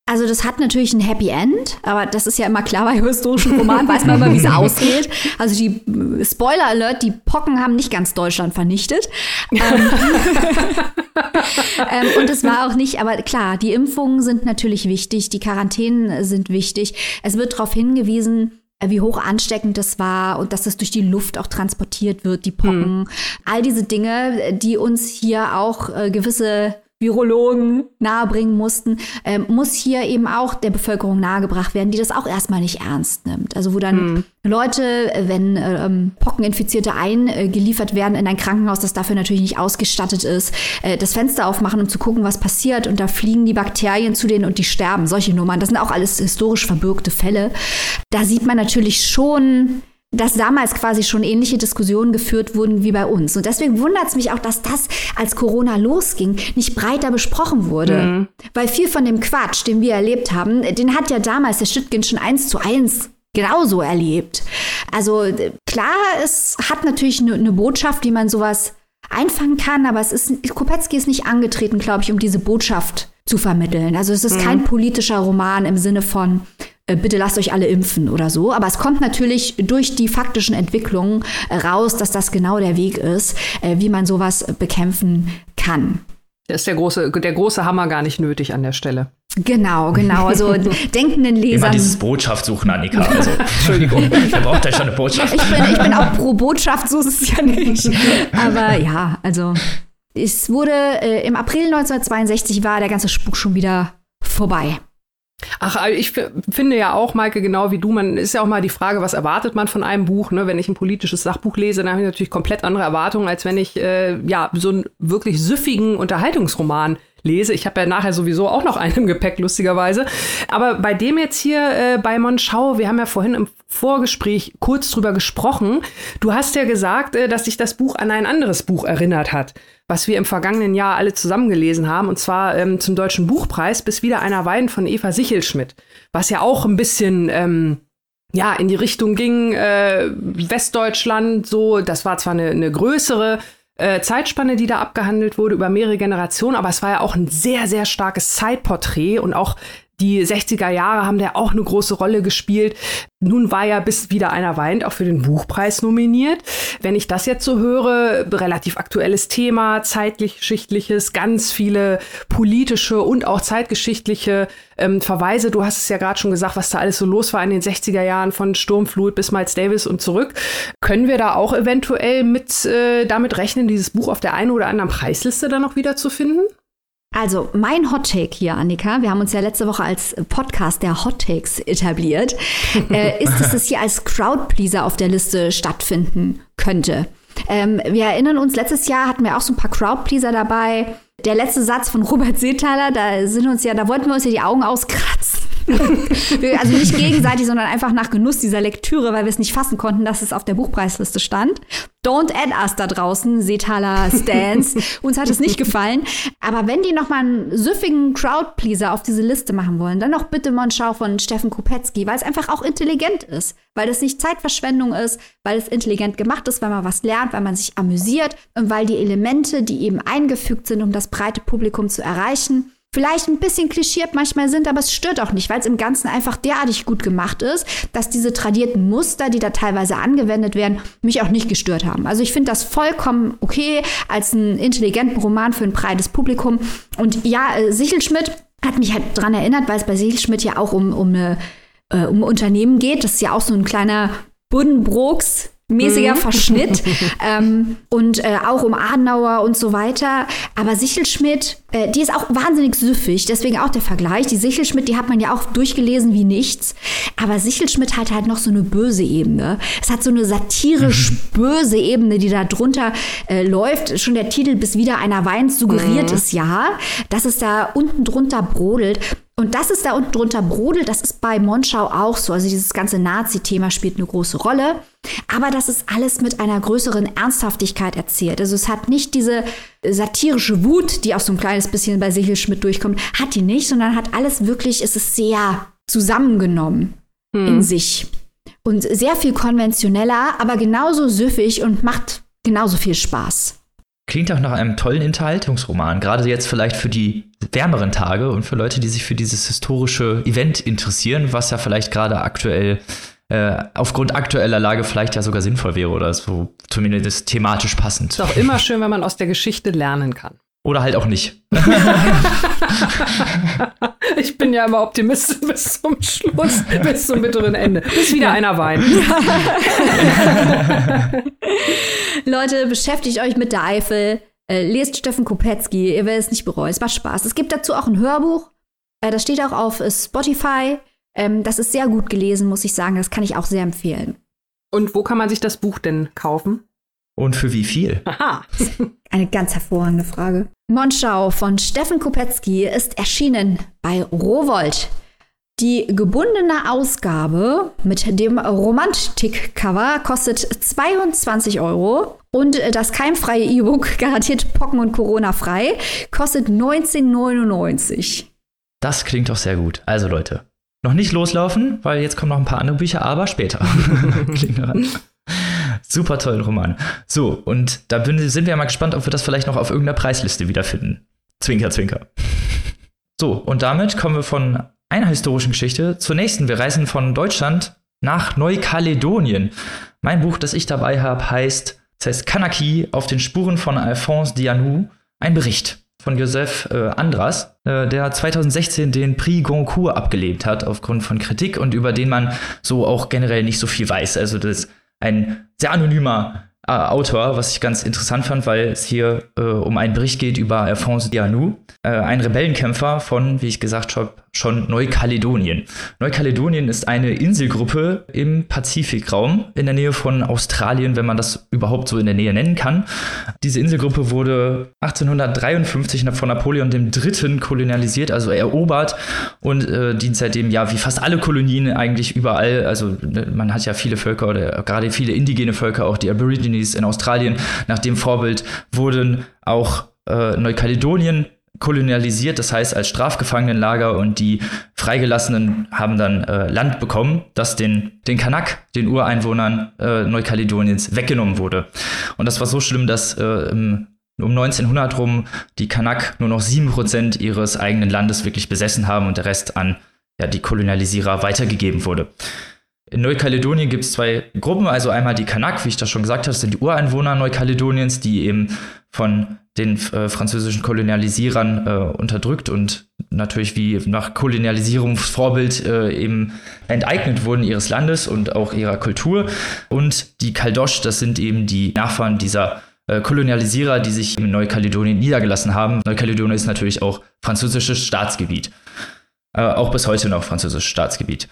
Also das hat natürlich ein Happy End, aber das ist ja immer klar bei historischen Romanen, weiß man immer, wie es ausgeht. Also die Spoiler Alert, die Pocken haben nicht ganz Deutschland vernichtet. ähm, ähm, und es war auch nicht, aber klar, die Impfungen sind natürlich wichtig, die Quarantänen sind wichtig. Es wird darauf hingewiesen, wie hoch ansteckend das war und dass es durch die Luft auch transportiert wird, die Pocken. Mhm. All diese Dinge, die uns hier auch äh, gewisse Virologen nahebringen mussten, ähm, muss hier eben auch der Bevölkerung nahegebracht werden, die das auch erstmal nicht ernst nimmt. Also wo dann mhm. Leute, wenn ähm, Pockeninfizierte eingeliefert werden in ein Krankenhaus, das dafür natürlich nicht ausgestattet ist, äh, das Fenster aufmachen, um zu gucken, was passiert und da fliegen die Bakterien zu denen und die sterben. Solche Nummern, das sind auch alles historisch verbürgte Fälle. Da sieht man natürlich schon, dass damals quasi schon ähnliche Diskussionen geführt wurden wie bei uns. Und deswegen wundert es mich auch, dass das, als Corona losging, nicht breiter besprochen wurde. Mhm. Weil viel von dem Quatsch, den wir erlebt haben, den hat ja damals der Stüttgen schon eins zu eins genauso erlebt. Also klar, es hat natürlich eine ne Botschaft, wie man sowas einfangen kann, aber es ist, Kopetzky ist nicht angetreten, glaube ich, um diese Botschaft zu vermitteln. Also es ist mhm. kein politischer Roman im Sinne von, bitte lasst euch alle impfen oder so. Aber es kommt natürlich durch die faktischen Entwicklungen äh, raus, dass das genau der Weg ist, äh, wie man sowas bekämpfen kann. Da ist der große, der große Hammer gar nicht nötig an der Stelle. Genau, genau. Also denkenden Lesern. Immer dieses Botschaft suchen, Annika. Also, Entschuldigung, ihr braucht ja schon eine Botschaft. Ich bin, ich bin auch pro Botschaft, so ist es ja nicht. Aber ja, also es wurde äh, im April 1962 war der ganze Spuk schon wieder vorbei. Ach, ich finde ja auch, Maike, genau wie du, man ist ja auch mal die Frage, was erwartet man von einem Buch? Ne? Wenn ich ein politisches Sachbuch lese, dann habe ich natürlich komplett andere Erwartungen, als wenn ich äh, ja so einen wirklich süffigen Unterhaltungsroman lese. Ich habe ja nachher sowieso auch noch einen im Gepäck, lustigerweise. Aber bei dem jetzt hier äh, bei Monschau, wir haben ja vorhin im Vorgespräch kurz drüber gesprochen. Du hast ja gesagt, äh, dass sich das Buch an ein anderes Buch erinnert hat, was wir im vergangenen Jahr alle zusammen gelesen haben, und zwar ähm, zum Deutschen Buchpreis bis wieder einer Weiden von Eva Sichelschmidt, was ja auch ein bisschen ähm, ja, in die Richtung ging, äh, Westdeutschland, so, das war zwar eine, eine größere äh, Zeitspanne, die da abgehandelt wurde über mehrere Generationen, aber es war ja auch ein sehr, sehr starkes Zeitporträt und auch die 60er Jahre haben da auch eine große Rolle gespielt. Nun war ja bis wieder einer weint auch für den Buchpreis nominiert. Wenn ich das jetzt so höre, relativ aktuelles Thema, zeitgeschichtliches, ganz viele politische und auch zeitgeschichtliche ähm, Verweise. Du hast es ja gerade schon gesagt, was da alles so los war in den 60er Jahren von Sturmflut bis Miles Davis und zurück. Können wir da auch eventuell mit äh, damit rechnen, dieses Buch auf der einen oder anderen Preisliste dann noch wieder zu finden? Also mein Hot Take hier, Annika, wir haben uns ja letzte Woche als Podcast der Hot Takes etabliert, äh, ist, dass es hier als Crowdpleaser auf der Liste stattfinden könnte. Ähm, wir erinnern uns, letztes Jahr hatten wir auch so ein paar Crowdpleaser dabei. Der letzte Satz von Robert Seethaler, da sind uns ja, da wollten wir uns ja die Augen auskratzen. also nicht gegenseitig, sondern einfach nach Genuss dieser Lektüre, weil wir es nicht fassen konnten, dass es auf der Buchpreisliste stand. Don't add us da draußen, Seetaler Stans. Uns hat es nicht gefallen. Aber wenn die noch mal einen süffigen Crowdpleaser auf diese Liste machen wollen, dann noch bitte Monschau von Steffen Kopetzky, weil es einfach auch intelligent ist. Weil es nicht Zeitverschwendung ist, weil es intelligent gemacht ist, weil man was lernt, weil man sich amüsiert und weil die Elemente, die eben eingefügt sind, um das breite Publikum zu erreichen, vielleicht ein bisschen klischiert manchmal sind, aber es stört auch nicht, weil es im Ganzen einfach derartig gut gemacht ist, dass diese tradierten Muster, die da teilweise angewendet werden, mich auch nicht gestört haben. Also ich finde das vollkommen okay als einen intelligenten Roman für ein breites Publikum. Und ja, äh, Sichelschmidt hat mich halt daran erinnert, weil es bei Sichelschmidt ja auch um, um, eine, äh, um Unternehmen geht. Das ist ja auch so ein kleiner Buddenbrooks mäßiger mhm. Verschnitt ähm, und äh, auch um Adenauer und so weiter. Aber Sichelschmidt, äh, die ist auch wahnsinnig süffig, deswegen auch der Vergleich. Die Sichelschmidt, die hat man ja auch durchgelesen wie nichts. Aber Sichelschmidt hat halt noch so eine böse Ebene. Es hat so eine satirisch mhm. böse Ebene, die da drunter äh, läuft. Schon der Titel bis wieder einer weint suggeriert mhm. es ja, dass es da unten drunter brodelt. Und das ist da unten drunter brodelt, das ist bei Monschau auch so. Also dieses ganze Nazi-Thema spielt eine große Rolle. Aber das ist alles mit einer größeren Ernsthaftigkeit erzählt. Also es hat nicht diese satirische Wut, die auch so ein kleines bisschen bei Sichelschmidt durchkommt, hat die nicht, sondern hat alles wirklich, es ist sehr zusammengenommen hm. in sich. Und sehr viel konventioneller, aber genauso süffig und macht genauso viel Spaß. Klingt auch nach einem tollen Unterhaltungsroman, gerade jetzt vielleicht für die wärmeren Tage und für Leute, die sich für dieses historische Event interessieren, was ja vielleicht gerade aktuell äh, aufgrund aktueller Lage vielleicht ja sogar sinnvoll wäre oder so zumindest thematisch passend. Ist auch immer schön, wenn man aus der Geschichte lernen kann. Oder halt auch nicht. ich bin ja immer Optimist bis zum Schluss, bis zum bitteren Ende. Bis wieder einer weint. Leute, beschäftigt euch mit der Eifel. Äh, lest Steffen Kopetzky, ihr werdet es nicht bereuen. Es macht Spaß. Es gibt dazu auch ein Hörbuch. Äh, das steht auch auf Spotify. Ähm, das ist sehr gut gelesen, muss ich sagen. Das kann ich auch sehr empfehlen. Und wo kann man sich das Buch denn kaufen? Und für wie viel? Aha. Eine ganz hervorragende Frage. Monschau von Steffen Kopetzky ist erschienen bei Rowold. Die gebundene Ausgabe mit dem Romantik-Cover kostet 22 Euro und das keimfreie E-Book garantiert Pocken und Corona frei kostet 19,99. Das klingt doch sehr gut. Also Leute, noch nicht loslaufen, weil jetzt kommen noch ein paar andere Bücher, aber später. klingt Super tollen Roman. So, und da sind wir ja mal gespannt, ob wir das vielleicht noch auf irgendeiner Preisliste wiederfinden. Zwinker, zwinker. So, und damit kommen wir von einer historischen Geschichte zur nächsten. Wir reisen von Deutschland nach Neukaledonien. Mein Buch, das ich dabei habe, heißt, das heißt Kanaki auf den Spuren von Alphonse Dianou, ein Bericht von Joseph äh, Andras, äh, der 2016 den Prix Goncourt abgelehnt hat aufgrund von Kritik und über den man so auch generell nicht so viel weiß. Also das ist ein sehr anonymer äh, Autor, was ich ganz interessant fand, weil es hier äh, um einen Bericht geht über Alphonse Dianou, äh, ein Rebellenkämpfer von, wie ich gesagt habe, schon Neukaledonien. Neukaledonien ist eine Inselgruppe im Pazifikraum in der Nähe von Australien, wenn man das überhaupt so in der Nähe nennen kann. Diese Inselgruppe wurde 1853 von Napoleon III. kolonialisiert, also erobert und äh, dient seitdem ja wie fast alle Kolonien eigentlich überall. Also ne, man hat ja viele Völker oder gerade viele indigene Völker, auch die Aborigines in Australien. Nach dem Vorbild wurden auch äh, Neukaledonien kolonialisiert, das heißt als Strafgefangenenlager und die Freigelassenen haben dann äh, Land bekommen, das den, den Kanak, den Ureinwohnern äh, Neukaledoniens, weggenommen wurde. Und das war so schlimm, dass äh, um 1900 rum die Kanak nur noch sieben Prozent ihres eigenen Landes wirklich besessen haben und der Rest an ja, die Kolonialisierer weitergegeben wurde. In Neukaledonien gibt es zwei Gruppen, also einmal die Kanak, wie ich das schon gesagt habe, sind die Ureinwohner Neukaledoniens, die eben von den äh, französischen Kolonialisierern äh, unterdrückt und natürlich wie nach Kolonialisierungsvorbild äh, eben enteignet wurden ihres Landes und auch ihrer Kultur. Und die Kaldosch, das sind eben die Nachfahren dieser äh, Kolonialisierer, die sich in Neukaledonien niedergelassen haben. Neukaledonien ist natürlich auch französisches Staatsgebiet. Äh, auch bis heute noch französisches Staatsgebiet.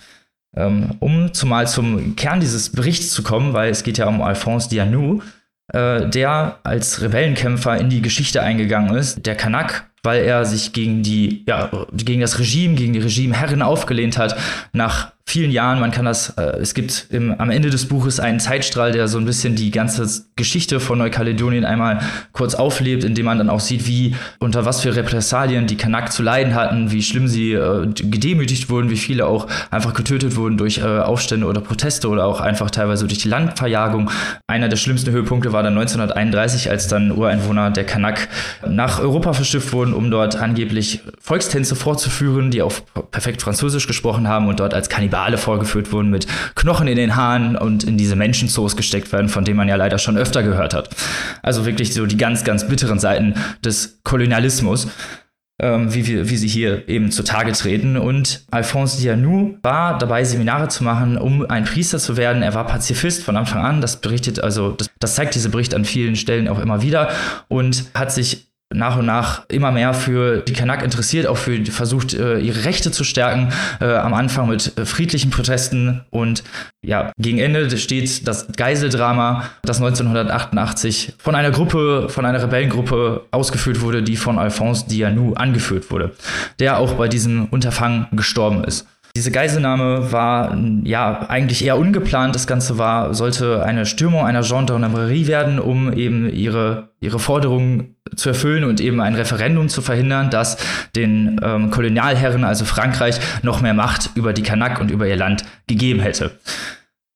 Ähm, um zumal zum Kern dieses Berichts zu kommen, weil es geht ja um Alphonse Dianou, äh, der als Rebellenkämpfer in die Geschichte eingegangen ist. Der Kanak weil er sich gegen die, ja, gegen das Regime, gegen die Regimeherren aufgelehnt hat. Nach vielen Jahren, man kann das, äh, es gibt im, am Ende des Buches einen Zeitstrahl, der so ein bisschen die ganze Geschichte von Neukaledonien einmal kurz auflebt, indem man dann auch sieht, wie, unter was für Repressalien die Kanak zu leiden hatten, wie schlimm sie äh, gedemütigt wurden, wie viele auch einfach getötet wurden durch äh, Aufstände oder Proteste oder auch einfach teilweise durch die Landverjagung. Einer der schlimmsten Höhepunkte war dann 1931, als dann Ureinwohner der Kanak nach Europa verschifft wurden um dort angeblich Volkstänze vorzuführen, die auch perfekt Französisch gesprochen haben und dort als Kannibale vorgeführt wurden mit Knochen in den Haaren und in diese Menschenzoos gesteckt werden, von denen man ja leider schon öfter gehört hat. Also wirklich so die ganz, ganz bitteren Seiten des Kolonialismus. Ähm, wie, wir, wie sie hier eben zutage treten. Und Alphonse Dianou war dabei, Seminare zu machen, um ein Priester zu werden. Er war Pazifist von Anfang an. Das berichtet, also das, das zeigt dieser Bericht an vielen Stellen auch immer wieder und hat sich nach und nach immer mehr für die Kanak interessiert, auch für versucht, äh, ihre Rechte zu stärken. Äh, am Anfang mit äh, friedlichen Protesten und ja, gegen Ende steht das Geiseldrama, das 1988 von einer Gruppe, von einer Rebellengruppe ausgeführt wurde, die von Alphonse Dianou angeführt wurde, der auch bei diesem Unterfangen gestorben ist. Diese Geiselnahme war ja eigentlich eher ungeplant. Das Ganze war, sollte eine Stürmung einer Gendarmerie werden, um eben ihre, ihre Forderungen zu erfüllen und eben ein Referendum zu verhindern, das den ähm, Kolonialherren, also Frankreich, noch mehr Macht über die Kanak und über ihr Land gegeben hätte.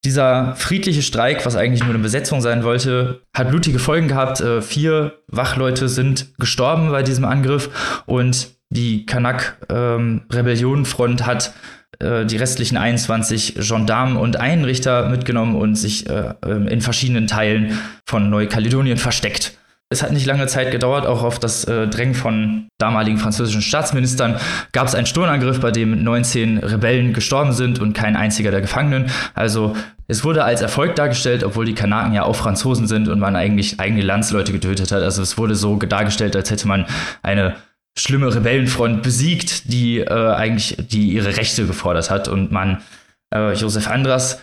Dieser friedliche Streik, was eigentlich nur eine Besetzung sein wollte, hat blutige Folgen gehabt. Äh, vier Wachleute sind gestorben bei diesem Angriff und die Kanak-Rebellionenfront ähm, hat äh, die restlichen 21 Gendarmen und Einrichter mitgenommen und sich äh, ähm, in verschiedenen Teilen von Neukaledonien versteckt. Es hat nicht lange Zeit gedauert, auch auf das äh, Drängen von damaligen französischen Staatsministern gab es einen Sturmangriff, bei dem 19 Rebellen gestorben sind und kein einziger der Gefangenen. Also es wurde als Erfolg dargestellt, obwohl die Kanaken ja auch Franzosen sind und man eigentlich eigene Landsleute getötet hat. Also es wurde so dargestellt, als hätte man eine schlimme Rebellenfront besiegt, die äh, eigentlich die ihre Rechte gefordert hat. Und man, äh, Josef Andras,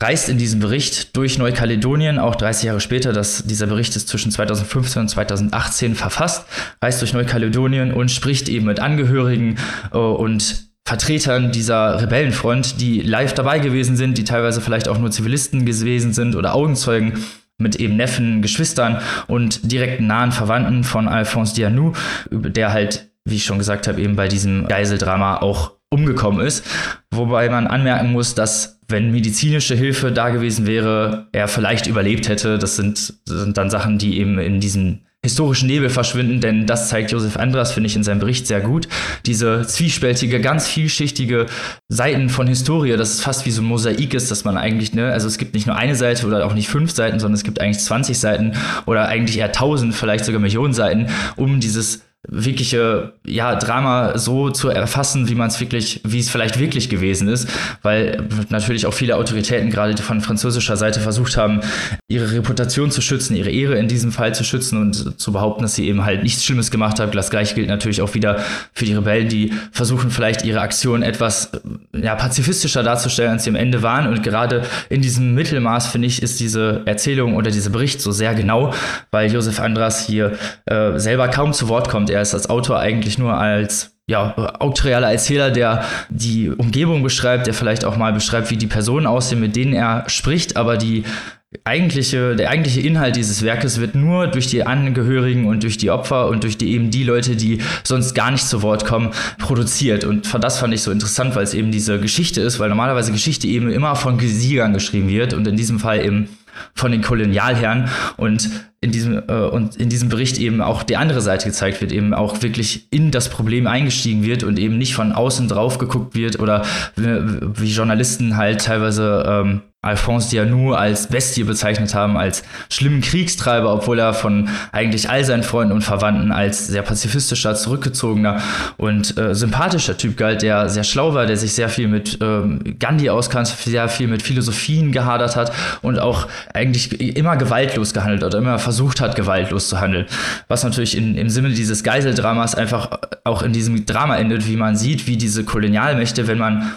reist in diesem Bericht durch Neukaledonien, auch 30 Jahre später, dass dieser Bericht ist zwischen 2015 und 2018 verfasst, reist durch Neukaledonien und spricht eben mit Angehörigen äh, und Vertretern dieser Rebellenfront, die live dabei gewesen sind, die teilweise vielleicht auch nur Zivilisten gewesen sind oder Augenzeugen mit eben Neffen, Geschwistern und direkten nahen Verwandten von Alphonse Dianou, der halt, wie ich schon gesagt habe, eben bei diesem Geiseldrama auch umgekommen ist. Wobei man anmerken muss, dass wenn medizinische Hilfe da gewesen wäre, er vielleicht überlebt hätte. Das sind, sind dann Sachen, die eben in diesen historischen Nebel verschwinden, denn das zeigt Josef Andras, finde ich, in seinem Bericht sehr gut. Diese zwiespältige, ganz vielschichtige Seiten von Historie, das ist fast wie so ein Mosaik ist, dass man eigentlich, ne, also es gibt nicht nur eine Seite oder auch nicht fünf Seiten, sondern es gibt eigentlich 20 Seiten oder eigentlich eher 1000, vielleicht sogar Millionen Seiten, um dieses wirkliche ja, Drama so zu erfassen, wie man es wirklich, wie es vielleicht wirklich gewesen ist, weil natürlich auch viele Autoritäten gerade von französischer Seite versucht haben, ihre Reputation zu schützen, ihre Ehre in diesem Fall zu schützen und zu behaupten, dass sie eben halt nichts Schlimmes gemacht haben. Das gleiche gilt natürlich auch wieder für die Rebellen, die versuchen vielleicht ihre Aktionen etwas ja, pazifistischer darzustellen, als sie am Ende waren. Und gerade in diesem Mittelmaß, finde ich, ist diese Erzählung oder dieser Bericht so sehr genau, weil Josef Andras hier äh, selber kaum zu Wort kommt er ist als Autor eigentlich nur als ja, autorialer Erzähler, der die Umgebung beschreibt, der vielleicht auch mal beschreibt, wie die Personen aussehen, mit denen er spricht, aber die eigentliche, der eigentliche Inhalt dieses Werkes wird nur durch die Angehörigen und durch die Opfer und durch die eben die Leute, die sonst gar nicht zu Wort kommen, produziert. Und das fand ich so interessant, weil es eben diese Geschichte ist, weil normalerweise Geschichte eben immer von Siegern geschrieben wird und in diesem Fall eben von den Kolonialherren und in diesem äh, und in diesem Bericht eben auch die andere Seite gezeigt wird, eben auch wirklich in das Problem eingestiegen wird und eben nicht von außen drauf geguckt wird oder wie Journalisten halt teilweise ähm, Alphonse Dianou als Bestie bezeichnet haben, als schlimmen Kriegstreiber, obwohl er von eigentlich all seinen Freunden und Verwandten als sehr pazifistischer, zurückgezogener und äh, sympathischer Typ galt, der sehr schlau war, der sich sehr viel mit ähm, Gandhi auskannte, sehr viel mit Philosophien gehadert hat und auch eigentlich immer gewaltlos gehandelt oder immer versucht hat, gewaltlos zu handeln. Was natürlich in, im Sinne dieses Geiseldramas einfach auch in diesem Drama endet, wie man sieht, wie diese Kolonialmächte, wenn man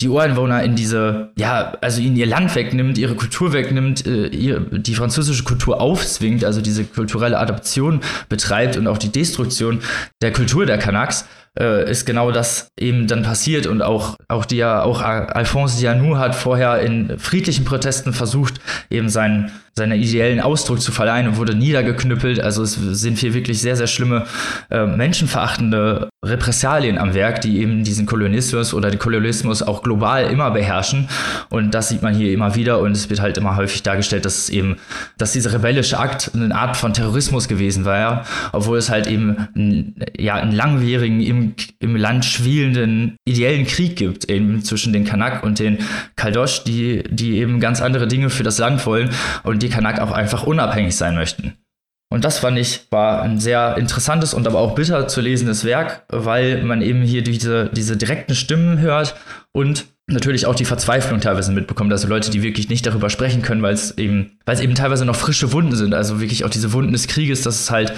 die Ureinwohner in diese, ja, also ihnen ihr Land wegnimmt, ihre Kultur wegnimmt, äh, ihr, die französische Kultur aufzwingt, also diese kulturelle Adaption betreibt und auch die Destruktion der Kultur der Kanaks, äh, ist genau das eben dann passiert und auch, auch die ja, auch Alphonse Dianou hat vorher in friedlichen Protesten versucht, eben seinen, seinen ideellen Ausdruck zu verleihen und wurde niedergeknüppelt. Also es sind hier wirklich sehr, sehr schlimme, äh, menschenverachtende Repressalien am Werk, die eben diesen Kolonismus oder den Kolonialismus auch global immer beherrschen. Und das sieht man hier immer wieder und es wird halt immer häufig dargestellt, dass es eben, dass dieser rebellische Akt eine Art von Terrorismus gewesen war, ja? obwohl es halt eben ja, einen langwierigen, im, Land schwelenden ideellen Krieg gibt, eben zwischen den Kanak und den Kaldosch, die, die eben ganz andere Dinge für das Land wollen und die Kanak auch einfach unabhängig sein möchten. Und das fand ich, war ein sehr interessantes und aber auch bitter zu lesendes Werk, weil man eben hier diese, diese direkten Stimmen hört und natürlich auch die Verzweiflung teilweise mitbekommt. Also Leute, die wirklich nicht darüber sprechen können, weil es eben, weil es eben teilweise noch frische Wunden sind. Also wirklich auch diese Wunden des Krieges, dass es halt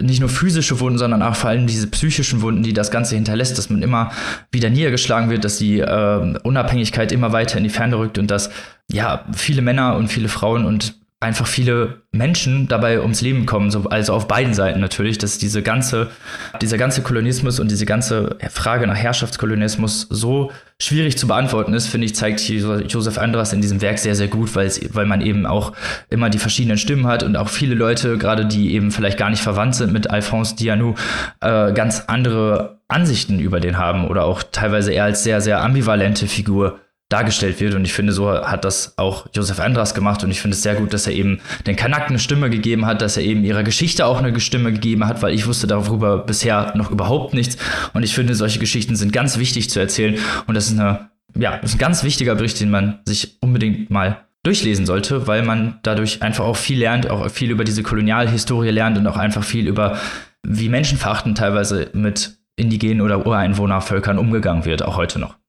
nicht nur physische Wunden, sondern auch vor allem diese psychischen Wunden, die das Ganze hinterlässt, dass man immer wieder niedergeschlagen wird, dass die äh, Unabhängigkeit immer weiter in die Ferne rückt und dass ja viele Männer und viele Frauen und einfach viele Menschen dabei ums Leben kommen, so, also auf beiden Seiten natürlich, dass diese ganze, dieser ganze Kolonismus und diese ganze Frage nach Herrschaftskolonismus so schwierig zu beantworten ist, finde ich, zeigt Josef Andras in diesem Werk sehr, sehr gut, weil es, weil man eben auch immer die verschiedenen Stimmen hat und auch viele Leute, gerade die eben vielleicht gar nicht verwandt sind mit Alphonse Dianou, äh, ganz andere Ansichten über den haben oder auch teilweise eher als sehr, sehr ambivalente Figur dargestellt wird. Und ich finde, so hat das auch Josef Andras gemacht. Und ich finde es sehr gut, dass er eben den Kanak eine Stimme gegeben hat, dass er eben ihrer Geschichte auch eine Stimme gegeben hat, weil ich wusste darüber bisher noch überhaupt nichts. Und ich finde, solche Geschichten sind ganz wichtig zu erzählen. Und das ist eine, ja, ist ein ganz wichtiger Bericht, den man sich unbedingt mal durchlesen sollte, weil man dadurch einfach auch viel lernt, auch viel über diese Kolonialhistorie lernt und auch einfach viel über, wie menschenverachtend teilweise mit indigenen oder Ureinwohnervölkern umgegangen wird, auch heute noch.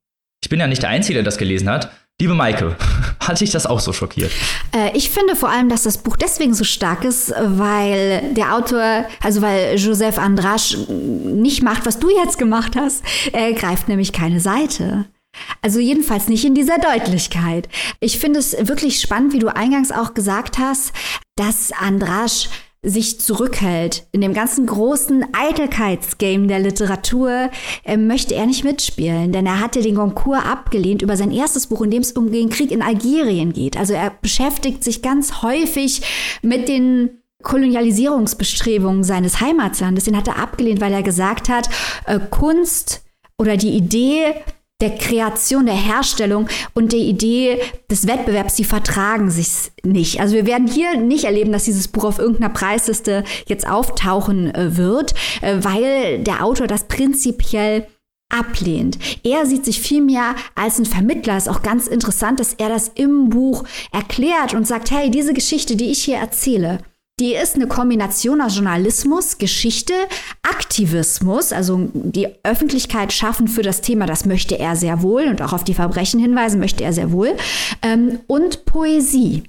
Ich bin ja nicht der Einzige, der das gelesen hat. Liebe Maike, hat dich das auch so schockiert? Äh, ich finde vor allem, dass das Buch deswegen so stark ist, weil der Autor, also weil Joseph Andrasch nicht macht, was du jetzt gemacht hast. Er greift nämlich keine Seite. Also jedenfalls nicht in dieser Deutlichkeit. Ich finde es wirklich spannend, wie du eingangs auch gesagt hast, dass Andrasch sich zurückhält. In dem ganzen großen Eitelkeitsgame der Literatur äh, möchte er nicht mitspielen, denn er hatte den Goncourt abgelehnt über sein erstes Buch, in dem es um den Krieg in Algerien geht. Also er beschäftigt sich ganz häufig mit den Kolonialisierungsbestrebungen seines Heimatlandes. Den hat er abgelehnt, weil er gesagt hat, äh, Kunst oder die Idee der Kreation, der Herstellung und der Idee des Wettbewerbs, die vertragen sich nicht. Also wir werden hier nicht erleben, dass dieses Buch auf irgendeiner Preisliste jetzt auftauchen äh, wird, äh, weil der Autor das prinzipiell ablehnt. Er sieht sich vielmehr als ein Vermittler. Ist auch ganz interessant, dass er das im Buch erklärt und sagt, hey, diese Geschichte, die ich hier erzähle, die ist eine Kombination aus Journalismus, Geschichte, Aktivismus, also die Öffentlichkeit schaffen für das Thema, das möchte er sehr wohl und auch auf die Verbrechen hinweisen möchte er sehr wohl, ähm, und Poesie.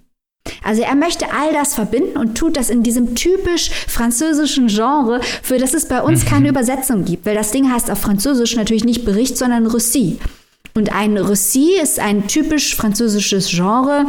Also er möchte all das verbinden und tut das in diesem typisch französischen Genre, für das es bei uns keine mhm. Übersetzung gibt, weil das Ding heißt auf Französisch natürlich nicht Bericht, sondern Récit. Und ein Récit ist ein typisch französisches Genre,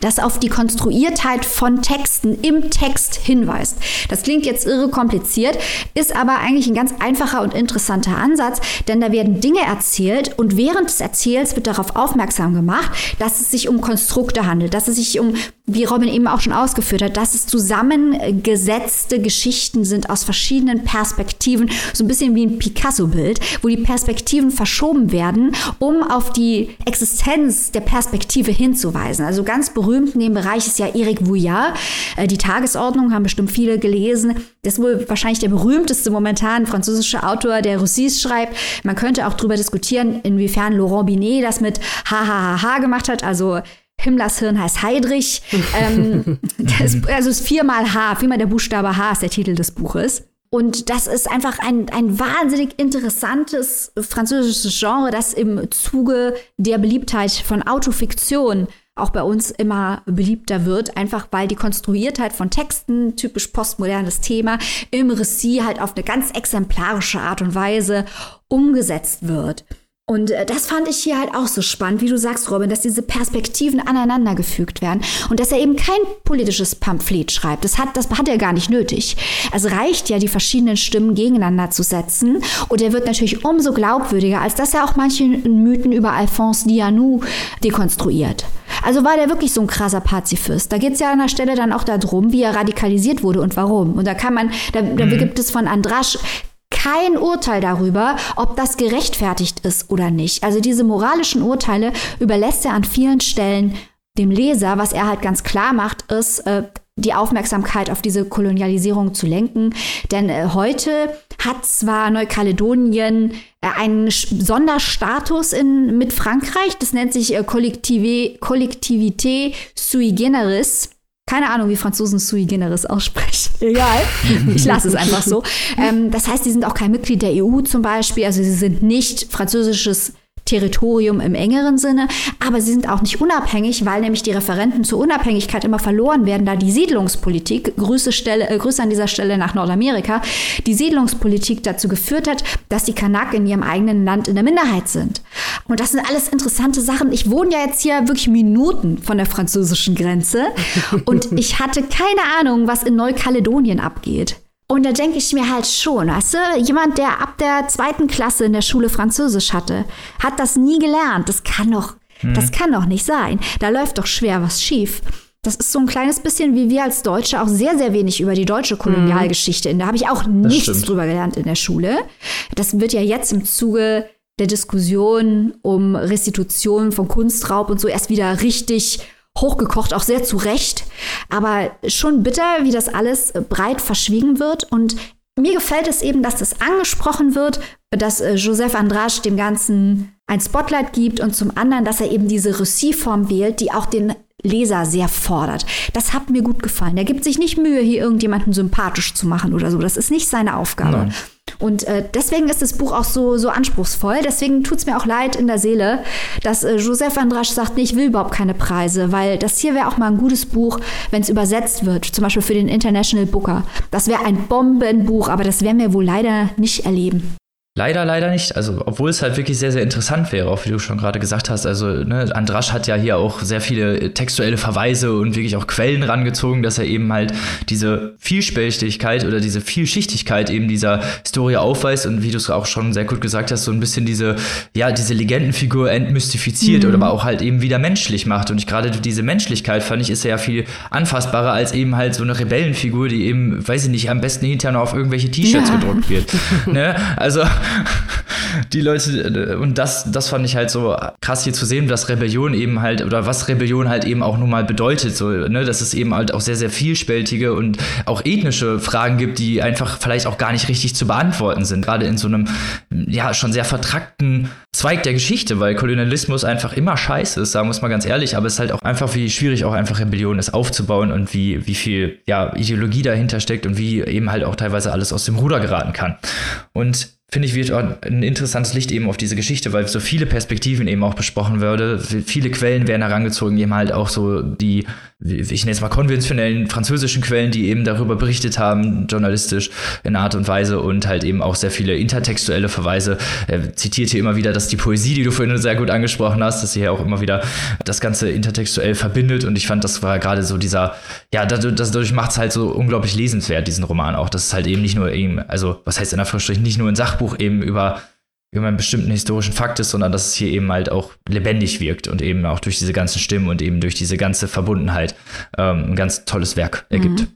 das auf die Konstruiertheit von Texten im Text hinweist. Das klingt jetzt irre kompliziert, ist aber eigentlich ein ganz einfacher und interessanter Ansatz, denn da werden Dinge erzählt und während des Erzähls wird darauf aufmerksam gemacht, dass es sich um Konstrukte handelt, dass es sich um, wie Robin eben auch schon ausgeführt hat, dass es zusammengesetzte Geschichten sind aus verschiedenen Perspektiven, so ein bisschen wie ein Picasso-Bild, wo die Perspektiven verschoben werden, um auf die Existenz der Perspektive hinzuweisen. Also ganz berühmt in dem Bereich ist ja Eric Vouillard. Äh, die Tagesordnung haben bestimmt viele gelesen. Das ist wohl wahrscheinlich der berühmteste momentan französische Autor, der Roussis schreibt. Man könnte auch darüber diskutieren, inwiefern Laurent Binet das mit HHH gemacht hat, also Himmlers Hirn heißt Heidrich. ähm, das, also es ist viermal H, viermal der Buchstabe H ist der Titel des Buches. Und das ist einfach ein, ein wahnsinnig interessantes französisches Genre, das im Zuge der Beliebtheit von Autofiktion auch bei uns immer beliebter wird, einfach weil die Konstruiertheit von Texten, typisch postmodernes Thema, im Récit halt auf eine ganz exemplarische Art und Weise umgesetzt wird. Und äh, das fand ich hier halt auch so spannend, wie du sagst, Robin, dass diese Perspektiven aneinandergefügt werden und dass er eben kein politisches Pamphlet schreibt. Das hat, das hat er gar nicht nötig. Es reicht ja, die verschiedenen Stimmen gegeneinander zu setzen und er wird natürlich umso glaubwürdiger, als dass er auch manche Mythen über Alphonse Dianou dekonstruiert. Also war der wirklich so ein krasser Pazifist. Da geht es ja an der Stelle dann auch darum, wie er radikalisiert wurde und warum. Und da kann man, da, da mhm. gibt es von Andrasch kein Urteil darüber, ob das gerechtfertigt ist oder nicht. Also diese moralischen Urteile überlässt er an vielen Stellen dem Leser. Was er halt ganz klar macht, ist, äh, die Aufmerksamkeit auf diese Kolonialisierung zu lenken. Denn äh, heute hat zwar Neukaledonien äh, einen Sonderstatus in, mit Frankreich, das nennt sich äh, Kollektivité sui generis. Keine Ahnung, wie Franzosen sui generis aussprechen. Egal. Ich lasse es einfach so. Ähm, das heißt, sie sind auch kein Mitglied der EU zum Beispiel. Also sie sind nicht französisches Territorium im engeren Sinne, aber sie sind auch nicht unabhängig, weil nämlich die Referenten zur Unabhängigkeit immer verloren werden, da die Siedlungspolitik, Grüße, Stelle, äh, Grüße an dieser Stelle nach Nordamerika, die Siedlungspolitik dazu geführt hat, dass die Kanak in ihrem eigenen Land in der Minderheit sind. Und das sind alles interessante Sachen. Ich wohne ja jetzt hier wirklich Minuten von der französischen Grenze und ich hatte keine Ahnung, was in Neukaledonien abgeht. Und da denke ich mir halt schon, weißt du, jemand, der ab der zweiten Klasse in der Schule Französisch hatte, hat das nie gelernt. Das kann doch, mhm. das kann doch nicht sein. Da läuft doch schwer was schief. Das ist so ein kleines bisschen wie wir als Deutsche auch sehr, sehr wenig über die deutsche Kolonialgeschichte. Mhm. Da habe ich auch nichts drüber gelernt in der Schule. Das wird ja jetzt im Zuge der Diskussion um Restitution von Kunstraub und so erst wieder richtig hochgekocht, auch sehr zu Recht. Aber schon bitter, wie das alles breit verschwiegen wird. Und mir gefällt es eben, dass das angesprochen wird, dass äh, Joseph Andrasch dem Ganzen ein Spotlight gibt und zum anderen, dass er eben diese Récit-Form wählt, die auch den Leser sehr fordert. Das hat mir gut gefallen. Er gibt sich nicht Mühe, hier irgendjemanden sympathisch zu machen oder so. Das ist nicht seine Aufgabe. Nein. Und äh, deswegen ist das Buch auch so, so anspruchsvoll. Deswegen tut es mir auch leid in der Seele, dass äh, Joseph Andrasch sagt, nee, ich will überhaupt keine Preise, weil das hier wäre auch mal ein gutes Buch, wenn es übersetzt wird, zum Beispiel für den International Booker. Das wäre ein Bombenbuch, aber das werden wir wohl leider nicht erleben. Leider, leider nicht. Also, obwohl es halt wirklich sehr, sehr interessant wäre, auch wie du schon gerade gesagt hast. Also, ne, Andrasch hat ja hier auch sehr viele textuelle Verweise und wirklich auch Quellen rangezogen, dass er eben halt diese Vielspältigkeit oder diese Vielschichtigkeit eben dieser Historie aufweist und wie du es auch schon sehr gut gesagt hast, so ein bisschen diese, ja, diese Legendenfigur entmystifiziert mhm. oder aber auch halt eben wieder menschlich macht. Und ich gerade diese Menschlichkeit fand ich ist ja viel anfassbarer als eben halt so eine Rebellenfigur, die eben, weiß ich nicht, am besten hinterher noch auf irgendwelche T-Shirts ja. gedruckt wird. ne? Also, die Leute, äh, und das, das fand ich halt so krass hier zu sehen, dass Rebellion eben halt, oder was Rebellion halt eben auch nun mal bedeutet, so, ne, dass es eben halt auch sehr, sehr vielspältige und auch ethnische Fragen gibt, die einfach vielleicht auch gar nicht richtig zu beantworten sind. Gerade in so einem, ja, schon sehr vertrackten Zweig der Geschichte, weil Kolonialismus einfach immer scheiße ist, sagen wir es mal ganz ehrlich, aber es ist halt auch einfach, wie schwierig auch einfach Rebellion ist aufzubauen und wie, wie viel, ja, Ideologie dahinter steckt und wie eben halt auch teilweise alles aus dem Ruder geraten kann. Und finde ich, wird ein interessantes Licht eben auf diese Geschichte, weil so viele Perspektiven eben auch besprochen würde. Viele Quellen werden herangezogen, eben halt auch so die, ich nenne es mal konventionellen französischen Quellen, die eben darüber berichtet haben, journalistisch in Art und Weise und halt eben auch sehr viele intertextuelle Verweise. Er zitiert hier immer wieder, dass die Poesie, die du vorhin sehr gut angesprochen hast, dass sie hier auch immer wieder das Ganze intertextuell verbindet und ich fand, das war gerade so dieser, ja, dadurch, macht es halt so unglaublich lesenswert, diesen Roman auch. Das ist halt eben nicht nur eben, also was heißt in Anführungsstrichen, nicht nur ein Sach Sachbuch eben über, über einen bestimmten historischen Fakt ist, sondern dass es hier eben halt auch lebendig wirkt und eben auch durch diese ganzen Stimmen und eben durch diese ganze Verbundenheit ähm, ein ganz tolles Werk ergibt. Mhm.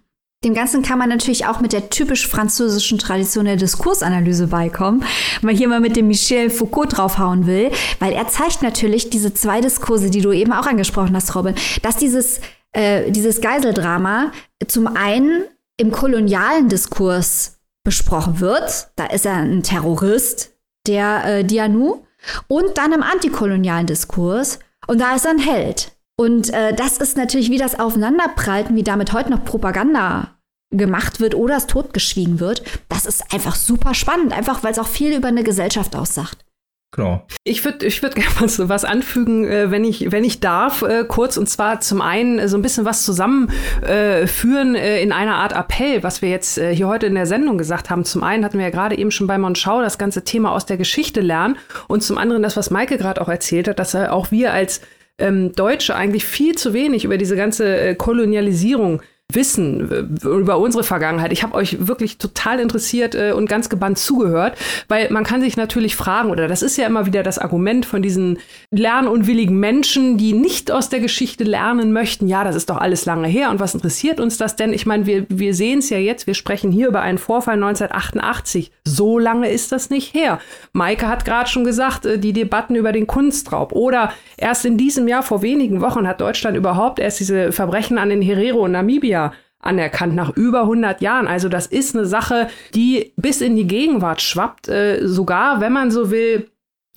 Dem Ganzen kann man natürlich auch mit der typisch französischen Tradition der Diskursanalyse beikommen, weil hier mal mit dem Michel Foucault draufhauen will, weil er zeigt natürlich diese zwei Diskurse, die du eben auch angesprochen hast, Robin, dass dieses, äh, dieses Geiseldrama zum einen im kolonialen Diskurs besprochen wird. Da ist er ein Terrorist, der äh, Dianu. Und dann im antikolonialen Diskurs. Und da ist er ein Held. Und äh, das ist natürlich, wie das Aufeinanderprallt, wie damit heute noch Propaganda gemacht wird oder es totgeschwiegen wird. Das ist einfach super spannend, einfach weil es auch viel über eine Gesellschaft aussagt. Genau. Ich würde ich würd gerne mal so was anfügen, äh, wenn, ich, wenn ich darf, äh, kurz. Und zwar zum einen äh, so ein bisschen was zusammenführen äh, äh, in einer Art Appell, was wir jetzt hier heute in der Sendung gesagt haben. Zum einen hatten wir ja gerade eben schon bei Monschau das ganze Thema aus der Geschichte lernen. Und zum anderen das, was Maike gerade auch erzählt hat, dass auch wir als ähm, Deutsche eigentlich viel zu wenig über diese ganze Kolonialisierung wissen äh, über unsere Vergangenheit. Ich habe euch wirklich total interessiert äh, und ganz gebannt zugehört, weil man kann sich natürlich fragen, oder das ist ja immer wieder das Argument von diesen lernunwilligen Menschen, die nicht aus der Geschichte lernen möchten. Ja, das ist doch alles lange her und was interessiert uns das denn? Ich meine, wir, wir sehen es ja jetzt, wir sprechen hier über einen Vorfall 1988. So lange ist das nicht her. Maike hat gerade schon gesagt, äh, die Debatten über den Kunstraub. Oder erst in diesem Jahr, vor wenigen Wochen, hat Deutschland überhaupt erst diese Verbrechen an den Herero in Namibia anerkannt nach über 100 Jahren. Also das ist eine Sache, die bis in die Gegenwart schwappt, äh, sogar wenn man so will,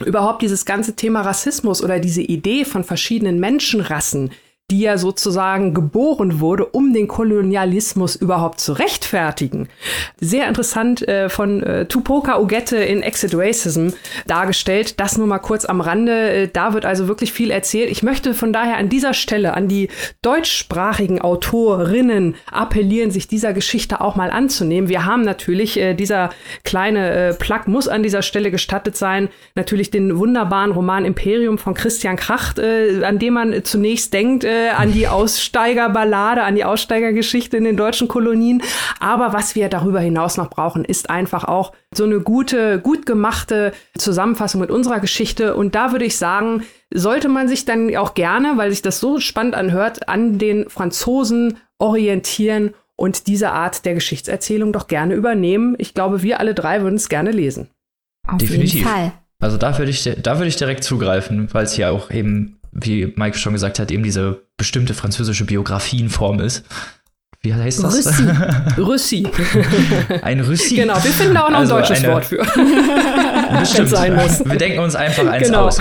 überhaupt dieses ganze Thema Rassismus oder diese Idee von verschiedenen Menschenrassen, die ja sozusagen geboren wurde, um den Kolonialismus überhaupt zu rechtfertigen. Sehr interessant äh, von äh, Tupoka Ogette in Exit Racism dargestellt. Das nur mal kurz am Rande. Äh, da wird also wirklich viel erzählt. Ich möchte von daher an dieser Stelle an die deutschsprachigen Autorinnen appellieren, sich dieser Geschichte auch mal anzunehmen. Wir haben natürlich, äh, dieser kleine äh, Plug muss an dieser Stelle gestattet sein, natürlich den wunderbaren Roman Imperium von Christian Kracht, äh, an dem man zunächst denkt, äh, an die Aussteigerballade, an die Aussteigergeschichte in den deutschen Kolonien. Aber was wir darüber hinaus noch brauchen, ist einfach auch so eine gute, gut gemachte Zusammenfassung mit unserer Geschichte. Und da würde ich sagen, sollte man sich dann auch gerne, weil sich das so spannend anhört, an den Franzosen orientieren und diese Art der Geschichtserzählung doch gerne übernehmen. Ich glaube, wir alle drei würden es gerne lesen. Auf Definitiv. jeden Fall. Also da würde ich, da würde ich direkt zugreifen, weil es ja auch eben wie Mike schon gesagt hat, eben diese bestimmte französische Biografienform ist. Wie heißt das? Rüssi. Rüssi. Ein Rüssi. Genau, wir finden da auch noch also ein deutsches eine, Wort für. Bestimmt. Sein muss. Wir denken uns einfach eins genau. aus.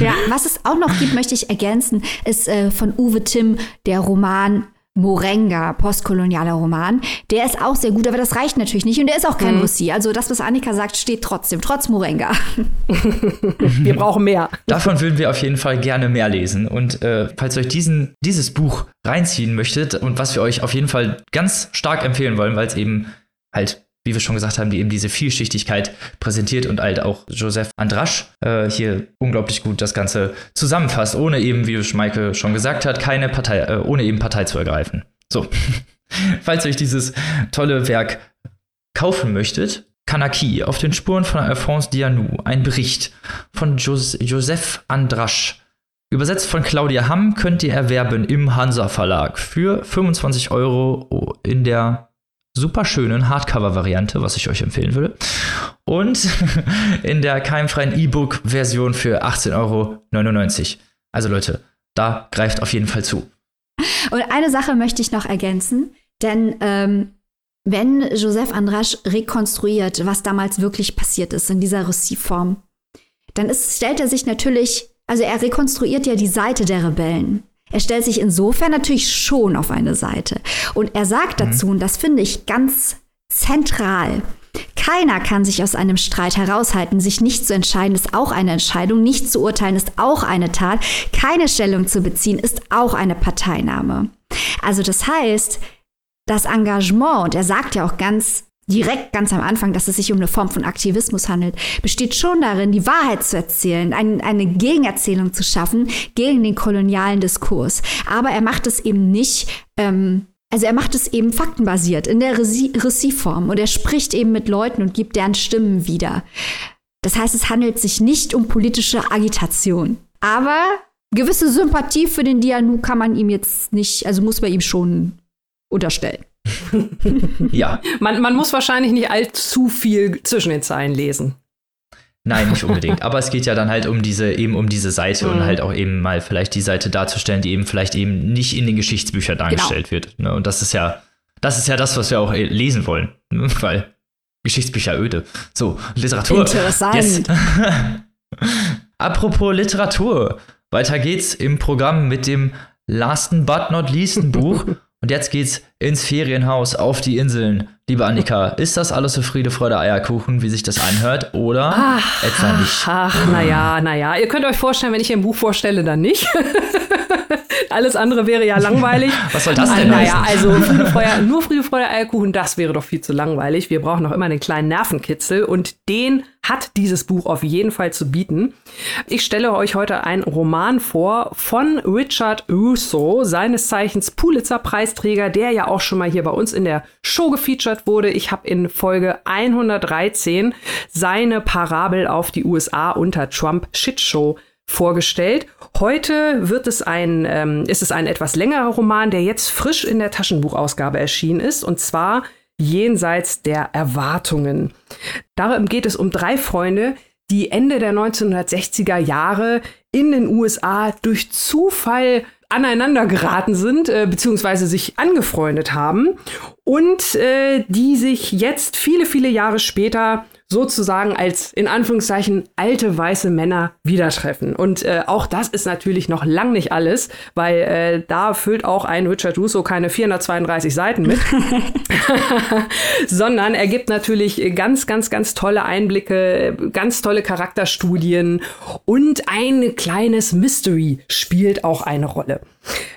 ja, was es auch noch gibt, möchte ich ergänzen, ist äh, von Uwe Timm der Roman Morenga, postkolonialer Roman. Der ist auch sehr gut, aber das reicht natürlich nicht. Und der ist auch kein mhm. Russi. Also das, was Annika sagt, steht trotzdem, trotz Morenga. wir brauchen mehr. Davon würden wir auf jeden Fall gerne mehr lesen. Und äh, falls ihr euch diesen, dieses Buch reinziehen möchtet und was wir euch auf jeden Fall ganz stark empfehlen wollen, weil es eben halt wie wir schon gesagt haben, die eben diese Vielschichtigkeit präsentiert und halt auch Joseph Andrasch äh, hier unglaublich gut das Ganze zusammenfasst, ohne eben, wie Schmeike schon gesagt hat, keine Partei, äh, ohne eben Partei zu ergreifen. So, falls euch dieses tolle Werk kaufen möchtet, Kanaki auf den Spuren von Alphonse Dianou, ein Bericht von Jos Joseph Andrasch. Übersetzt von Claudia Hamm könnt ihr erwerben im Hansa Verlag für 25 Euro in der super schönen Hardcover-Variante, was ich euch empfehlen würde. Und in der keimfreien E-Book-Version für 18,99 Euro. Also Leute, da greift auf jeden Fall zu. Und eine Sache möchte ich noch ergänzen, denn ähm, wenn Joseph Andrasch rekonstruiert, was damals wirklich passiert ist in dieser Russivform, dann ist, stellt er sich natürlich, also er rekonstruiert ja die Seite der Rebellen. Er stellt sich insofern natürlich schon auf eine Seite. Und er sagt mhm. dazu, und das finde ich ganz zentral, keiner kann sich aus einem Streit heraushalten. Sich nicht zu entscheiden ist auch eine Entscheidung. Nicht zu urteilen ist auch eine Tat. Keine Stellung zu beziehen ist auch eine Parteinahme. Also das heißt, das Engagement, und er sagt ja auch ganz direkt ganz am Anfang, dass es sich um eine Form von Aktivismus handelt, besteht schon darin, die Wahrheit zu erzählen, ein, eine Gegenerzählung zu schaffen gegen den kolonialen Diskurs. Aber er macht es eben nicht. Ähm, also er macht es eben faktenbasiert in der Recieform und er spricht eben mit Leuten und gibt deren Stimmen wieder. Das heißt, es handelt sich nicht um politische Agitation. Aber gewisse Sympathie für den Dianu kann man ihm jetzt nicht, also muss man ihm schon unterstellen ja. Man, man muss wahrscheinlich nicht allzu viel zwischen den Zeilen lesen. Nein, nicht unbedingt. Aber es geht ja dann halt um diese, eben um diese Seite mhm. und halt auch eben mal vielleicht die Seite darzustellen, die eben vielleicht eben nicht in den Geschichtsbüchern genau. dargestellt genau. wird. Ne? Und das ist ja, das ist ja das, was wir auch lesen wollen. Ne? Weil Geschichtsbücher öde. So, Literatur. Interessant. Yes. Apropos Literatur. Weiter geht's im Programm mit dem Lasten but not leasten Buch. Und jetzt geht's ins Ferienhaus auf die Inseln. Liebe Annika, ist das alles so Friede, Freude, Eierkuchen, wie sich das anhört? Oder ach, etwa nicht? Ach, ach naja, naja. Ihr könnt euch vorstellen, wenn ich ein Buch vorstelle, dann nicht. Alles andere wäre ja langweilig. Was soll das denn? Naja, also Friede, Freude, nur Friede, Freude, Eierkuchen, das wäre doch viel zu langweilig. Wir brauchen noch immer einen kleinen Nervenkitzel und den hat dieses Buch auf jeden Fall zu bieten. Ich stelle euch heute einen Roman vor von Richard Russo, seines Zeichens Pulitzer-Preisträger, der ja auch schon mal hier bei uns in der Show gefeatured wurde. Ich habe in Folge 113 seine Parabel auf die USA unter Trump Shitshow vorgestellt. Heute wird es ein, ähm, ist es ein etwas längerer Roman, der jetzt frisch in der Taschenbuchausgabe erschienen ist, und zwar Jenseits der Erwartungen. Darum geht es um drei Freunde, die Ende der 1960er Jahre in den USA durch Zufall aneinander geraten sind, äh, beziehungsweise sich angefreundet haben und äh, die sich jetzt viele, viele Jahre später sozusagen als in Anführungszeichen alte weiße Männer wieder treffen. Und äh, auch das ist natürlich noch lang nicht alles, weil äh, da füllt auch ein Richard Russo keine 432 Seiten mit, sondern er gibt natürlich ganz, ganz, ganz tolle Einblicke, ganz tolle Charakterstudien und ein kleines Mystery spielt auch eine Rolle.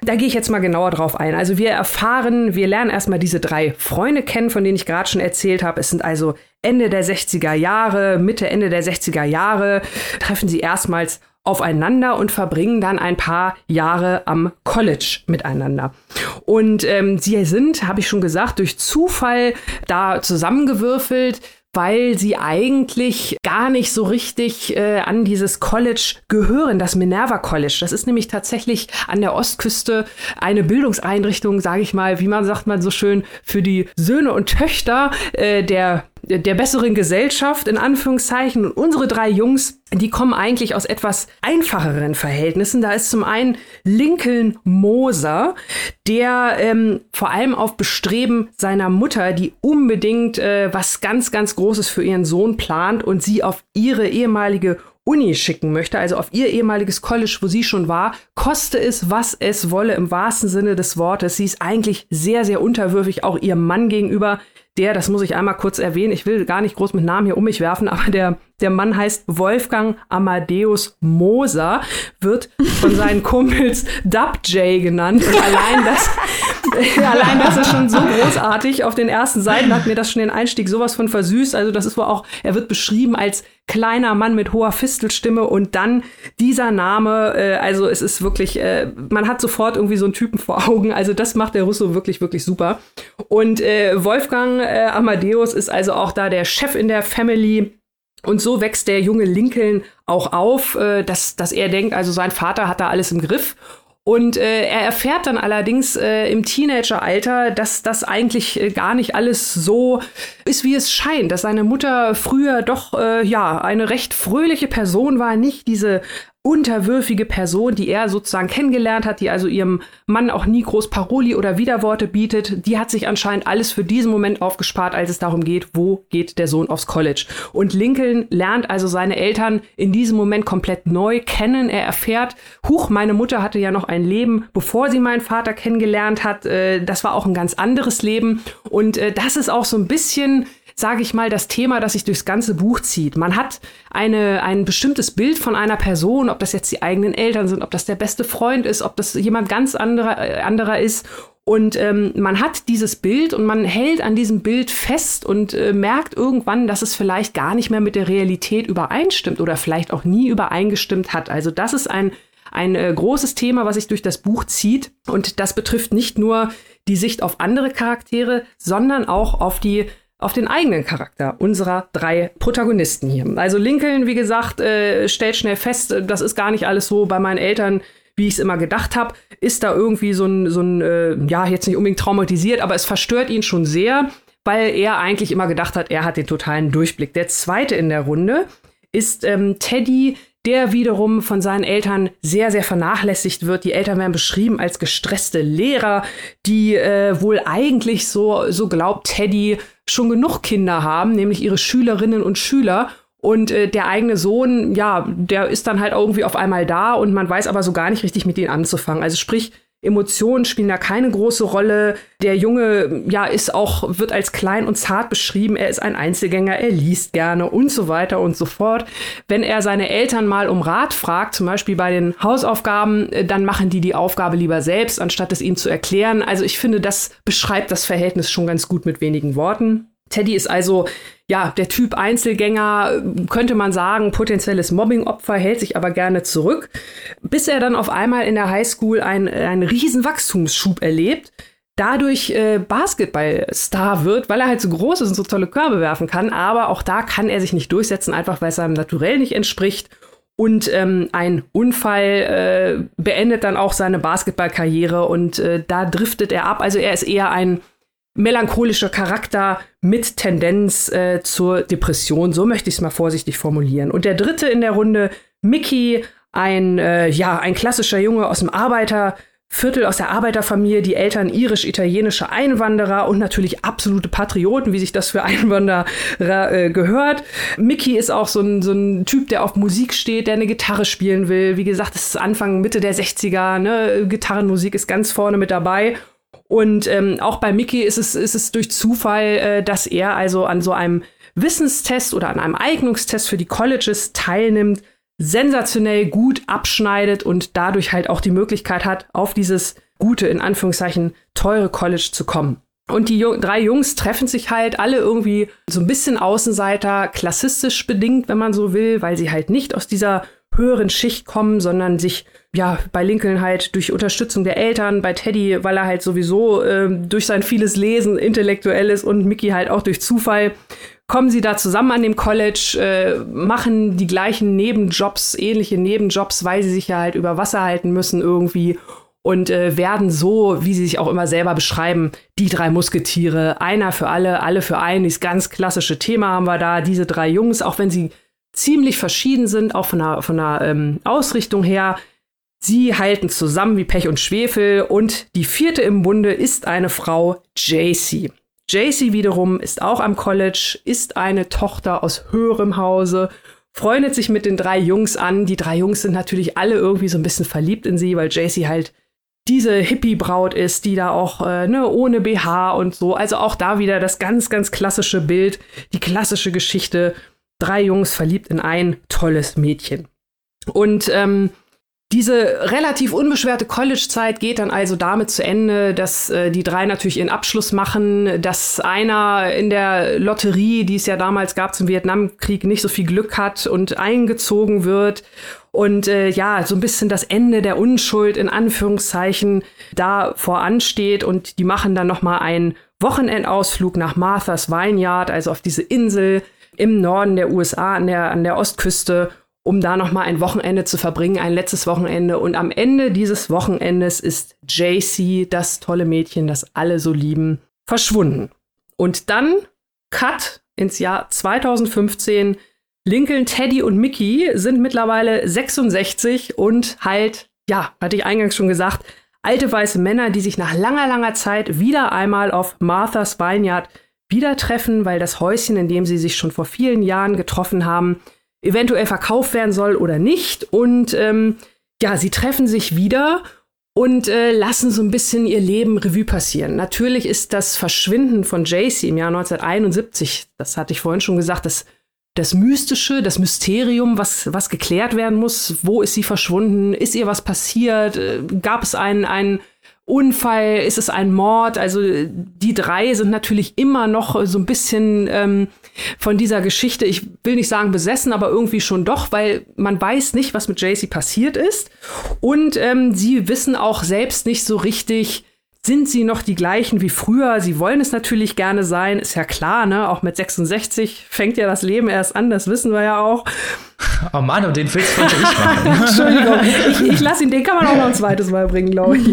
Da gehe ich jetzt mal genauer drauf ein. Also wir erfahren, wir lernen erstmal diese drei Freunde kennen, von denen ich gerade schon erzählt habe. Es sind also Ende der 60er Jahre, Mitte, Ende der 60er Jahre, treffen sie erstmals aufeinander und verbringen dann ein paar Jahre am College miteinander. Und ähm, sie sind, habe ich schon gesagt, durch Zufall da zusammengewürfelt weil sie eigentlich gar nicht so richtig äh, an dieses College gehören, das Minerva College. Das ist nämlich tatsächlich an der Ostküste eine Bildungseinrichtung, sage ich mal, wie man sagt man so schön, für die Söhne und Töchter äh, der der besseren Gesellschaft, in Anführungszeichen. Und unsere drei Jungs, die kommen eigentlich aus etwas einfacheren Verhältnissen. Da ist zum einen Lincoln Moser, der ähm, vor allem auf Bestreben seiner Mutter, die unbedingt äh, was ganz, ganz Großes für ihren Sohn plant und sie auf ihre ehemalige Uni schicken möchte, also auf ihr ehemaliges College, wo sie schon war, koste es, was es wolle, im wahrsten Sinne des Wortes. Sie ist eigentlich sehr, sehr unterwürfig, auch ihrem Mann gegenüber der, das muss ich einmal kurz erwähnen, ich will gar nicht groß mit Namen hier um mich werfen, aber der, der Mann heißt Wolfgang Amadeus Moser, wird von seinen Kumpels Dub J genannt. Und allein das, allein das ist schon so großartig. Auf den ersten Seiten hat mir das schon den Einstieg sowas von versüßt. Also das ist wohl auch, er wird beschrieben als kleiner Mann mit hoher Fistelstimme und dann dieser Name, äh, also es ist wirklich, äh, man hat sofort irgendwie so einen Typen vor Augen. Also das macht der Russo wirklich, wirklich super. Und äh, Wolfgang äh, Amadeus ist also auch da der Chef in der Family. Und so wächst der junge Lincoln auch auf, äh, dass, dass er denkt, also sein Vater hat da alles im Griff. Und äh, er erfährt dann allerdings äh, im Teenageralter, dass das eigentlich äh, gar nicht alles so ist, wie es scheint. Dass seine Mutter früher doch äh, ja eine recht fröhliche Person war, nicht diese unterwürfige Person, die er sozusagen kennengelernt hat, die also ihrem Mann auch nie groß Paroli oder Widerworte bietet, die hat sich anscheinend alles für diesen Moment aufgespart, als es darum geht, wo geht der Sohn aufs College. Und Lincoln lernt also seine Eltern in diesem Moment komplett neu kennen. Er erfährt, huch, meine Mutter hatte ja noch ein Leben, bevor sie meinen Vater kennengelernt hat. Äh, das war auch ein ganz anderes Leben. Und äh, das ist auch so ein bisschen sage ich mal, das Thema, das sich durchs ganze Buch zieht. Man hat eine, ein bestimmtes Bild von einer Person, ob das jetzt die eigenen Eltern sind, ob das der beste Freund ist, ob das jemand ganz anderer, äh, anderer ist. Und ähm, man hat dieses Bild und man hält an diesem Bild fest und äh, merkt irgendwann, dass es vielleicht gar nicht mehr mit der Realität übereinstimmt oder vielleicht auch nie übereingestimmt hat. Also das ist ein ein äh, großes Thema, was sich durch das Buch zieht. Und das betrifft nicht nur die Sicht auf andere Charaktere, sondern auch auf die auf den eigenen Charakter unserer drei Protagonisten hier. Also Lincoln, wie gesagt, äh, stellt schnell fest, äh, das ist gar nicht alles so bei meinen Eltern, wie ich es immer gedacht habe. Ist da irgendwie so ein, so ein äh, ja, jetzt nicht unbedingt traumatisiert, aber es verstört ihn schon sehr, weil er eigentlich immer gedacht hat, er hat den totalen Durchblick. Der zweite in der Runde ist ähm, Teddy, der wiederum von seinen Eltern sehr, sehr vernachlässigt wird. Die Eltern werden beschrieben als gestresste Lehrer, die äh, wohl eigentlich, so, so glaubt Teddy, schon genug Kinder haben, nämlich ihre Schülerinnen und Schüler. Und äh, der eigene Sohn, ja, der ist dann halt irgendwie auf einmal da und man weiß aber so gar nicht richtig mit denen anzufangen. Also sprich, Emotionen spielen da keine große Rolle. Der Junge, ja, ist auch, wird als klein und zart beschrieben. Er ist ein Einzelgänger, er liest gerne und so weiter und so fort. Wenn er seine Eltern mal um Rat fragt, zum Beispiel bei den Hausaufgaben, äh, dann machen die die Aufgabe lieber selbst, anstatt es ihm zu erklären. Also ich finde, das beschreibt das Verhältnis schon ganz gut mit wenigen Worten. Teddy ist also ja der Typ Einzelgänger, könnte man sagen, potenzielles Mobbingopfer, hält sich aber gerne zurück, bis er dann auf einmal in der Highschool einen, einen riesen Wachstumsschub erlebt, dadurch äh, Basketballstar wird, weil er halt so groß ist und so tolle Körbe werfen kann, aber auch da kann er sich nicht durchsetzen, einfach weil es seinem Naturell nicht entspricht. Und ähm, ein Unfall äh, beendet dann auch seine Basketballkarriere und äh, da driftet er ab. Also er ist eher ein melancholischer Charakter mit Tendenz äh, zur Depression. So möchte ich es mal vorsichtig formulieren. Und der dritte in der Runde, Mickey, ein, äh, ja, ein klassischer Junge aus dem Arbeiterviertel, aus der Arbeiterfamilie, die Eltern irisch-italienische Einwanderer und natürlich absolute Patrioten, wie sich das für Einwanderer äh, gehört. Mickey ist auch so ein, so ein Typ, der auf Musik steht, der eine Gitarre spielen will. Wie gesagt, es ist Anfang, Mitte der 60er, ne? Gitarrenmusik ist ganz vorne mit dabei. Und ähm, auch bei Mickey ist es, ist es durch Zufall, äh, dass er also an so einem Wissenstest oder an einem Eignungstest für die Colleges teilnimmt, sensationell gut abschneidet und dadurch halt auch die Möglichkeit hat, auf dieses gute, in Anführungszeichen, teure College zu kommen. Und die Jung drei Jungs treffen sich halt alle irgendwie so ein bisschen Außenseiter, klassistisch bedingt, wenn man so will, weil sie halt nicht aus dieser höheren Schicht kommen, sondern sich ja bei Lincoln halt durch Unterstützung der Eltern, bei Teddy, weil er halt sowieso äh, durch sein vieles Lesen intellektuell ist und Mickey halt auch durch Zufall kommen sie da zusammen an dem College, äh, machen die gleichen Nebenjobs, ähnliche Nebenjobs, weil sie sich ja halt über Wasser halten müssen irgendwie und äh, werden so, wie sie sich auch immer selber beschreiben, die drei Musketiere, einer für alle, alle für einen, dieses ganz klassische Thema haben wir da, diese drei Jungs, auch wenn sie ziemlich verschieden sind, auch von der, von der ähm, Ausrichtung her. Sie halten zusammen wie Pech und Schwefel und die vierte im Bunde ist eine Frau, JC. JC wiederum ist auch am College, ist eine Tochter aus höherem Hause, freundet sich mit den drei Jungs an. Die drei Jungs sind natürlich alle irgendwie so ein bisschen verliebt in sie, weil JC halt diese Hippie-Braut ist, die da auch äh, ne, ohne BH und so. Also auch da wieder das ganz, ganz klassische Bild, die klassische Geschichte drei Jungs verliebt in ein tolles Mädchen. Und ähm, diese relativ unbeschwerte College-Zeit geht dann also damit zu Ende, dass äh, die drei natürlich ihren Abschluss machen, dass einer in der Lotterie, die es ja damals gab zum Vietnamkrieg, nicht so viel Glück hat und eingezogen wird und äh, ja, so ein bisschen das Ende der Unschuld in Anführungszeichen da voransteht und die machen dann noch mal einen Wochenendausflug nach Martha's Vineyard, also auf diese Insel, im Norden der USA an der, an der Ostküste. um da noch mal ein Wochenende zu verbringen, ein letztes Wochenende. Und am Ende dieses Wochenendes ist JC, das tolle Mädchen, das alle so lieben, verschwunden. Und dann Cut ins Jahr 2015. Lincoln, Teddy und Mickey sind mittlerweile 66 und halt, ja, hatte ich eingangs schon gesagt, alte weiße Männer, die sich nach langer, langer Zeit wieder einmal auf Martha's Vineyard wieder treffen, weil das Häuschen, in dem sie sich schon vor vielen Jahren getroffen haben, eventuell verkauft werden soll oder nicht. Und ähm, ja, sie treffen sich wieder und äh, lassen so ein bisschen ihr Leben Revue passieren. Natürlich ist das Verschwinden von JC im Jahr 1971, das hatte ich vorhin schon gesagt, das, das Mystische, das Mysterium, was, was geklärt werden muss. Wo ist sie verschwunden? Ist ihr was passiert? Äh, gab es einen, einen Unfall? Ist es ein Mord? Also die drei sind natürlich immer noch so ein bisschen ähm, von dieser Geschichte, ich will nicht sagen besessen, aber irgendwie schon doch, weil man weiß nicht, was mit JC passiert ist. Und ähm, sie wissen auch selbst nicht so richtig, sind sie noch die gleichen wie früher? Sie wollen es natürlich gerne sein, ist ja klar, ne? Auch mit 66 fängt ja das Leben erst an, das wissen wir ja auch. Oh Mann, und den Witz wollte ich machen. Entschuldigung, ich, ich lasse ihn, den kann man auch noch ein zweites Mal bringen, glaube ich.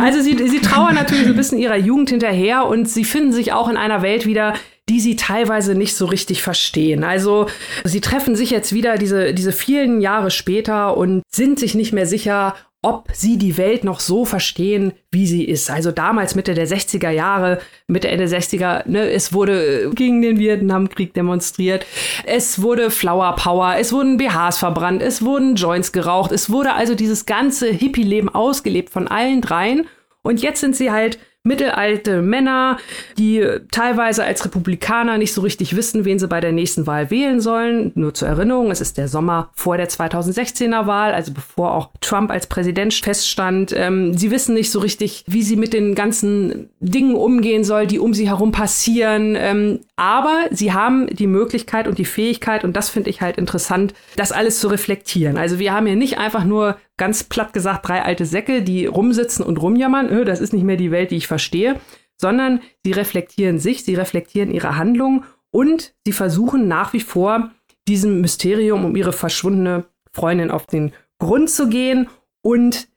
Also sie, sie trauern natürlich ein bisschen ihrer Jugend hinterher und sie finden sich auch in einer Welt wieder, die sie teilweise nicht so richtig verstehen. Also sie treffen sich jetzt wieder diese, diese vielen Jahre später und sind sich nicht mehr sicher, ob sie die Welt noch so verstehen, wie sie ist. Also damals Mitte der 60er Jahre, Mitte Ende 60er, ne, es wurde gegen den Vietnamkrieg demonstriert, es wurde Flower Power, es wurden BHs verbrannt, es wurden Joints geraucht, es wurde also dieses ganze Hippie-Leben ausgelebt von allen dreien. Und jetzt sind sie halt mittelalte Männer, die teilweise als Republikaner nicht so richtig wissen, wen sie bei der nächsten Wahl wählen sollen. Nur zur Erinnerung, es ist der Sommer vor der 2016er Wahl, also bevor auch Trump als Präsident feststand. Ähm, sie wissen nicht so richtig, wie sie mit den ganzen Dingen umgehen soll, die um sie herum passieren. Ähm, aber sie haben die Möglichkeit und die Fähigkeit, und das finde ich halt interessant, das alles zu reflektieren. Also wir haben hier nicht einfach nur ganz platt gesagt drei alte Säcke, die rumsitzen und rumjammern, öh, das ist nicht mehr die Welt, die ich verstehe, sondern sie reflektieren sich, sie reflektieren ihre Handlung und sie versuchen nach wie vor diesem Mysterium um ihre verschwundene Freundin auf den Grund zu gehen und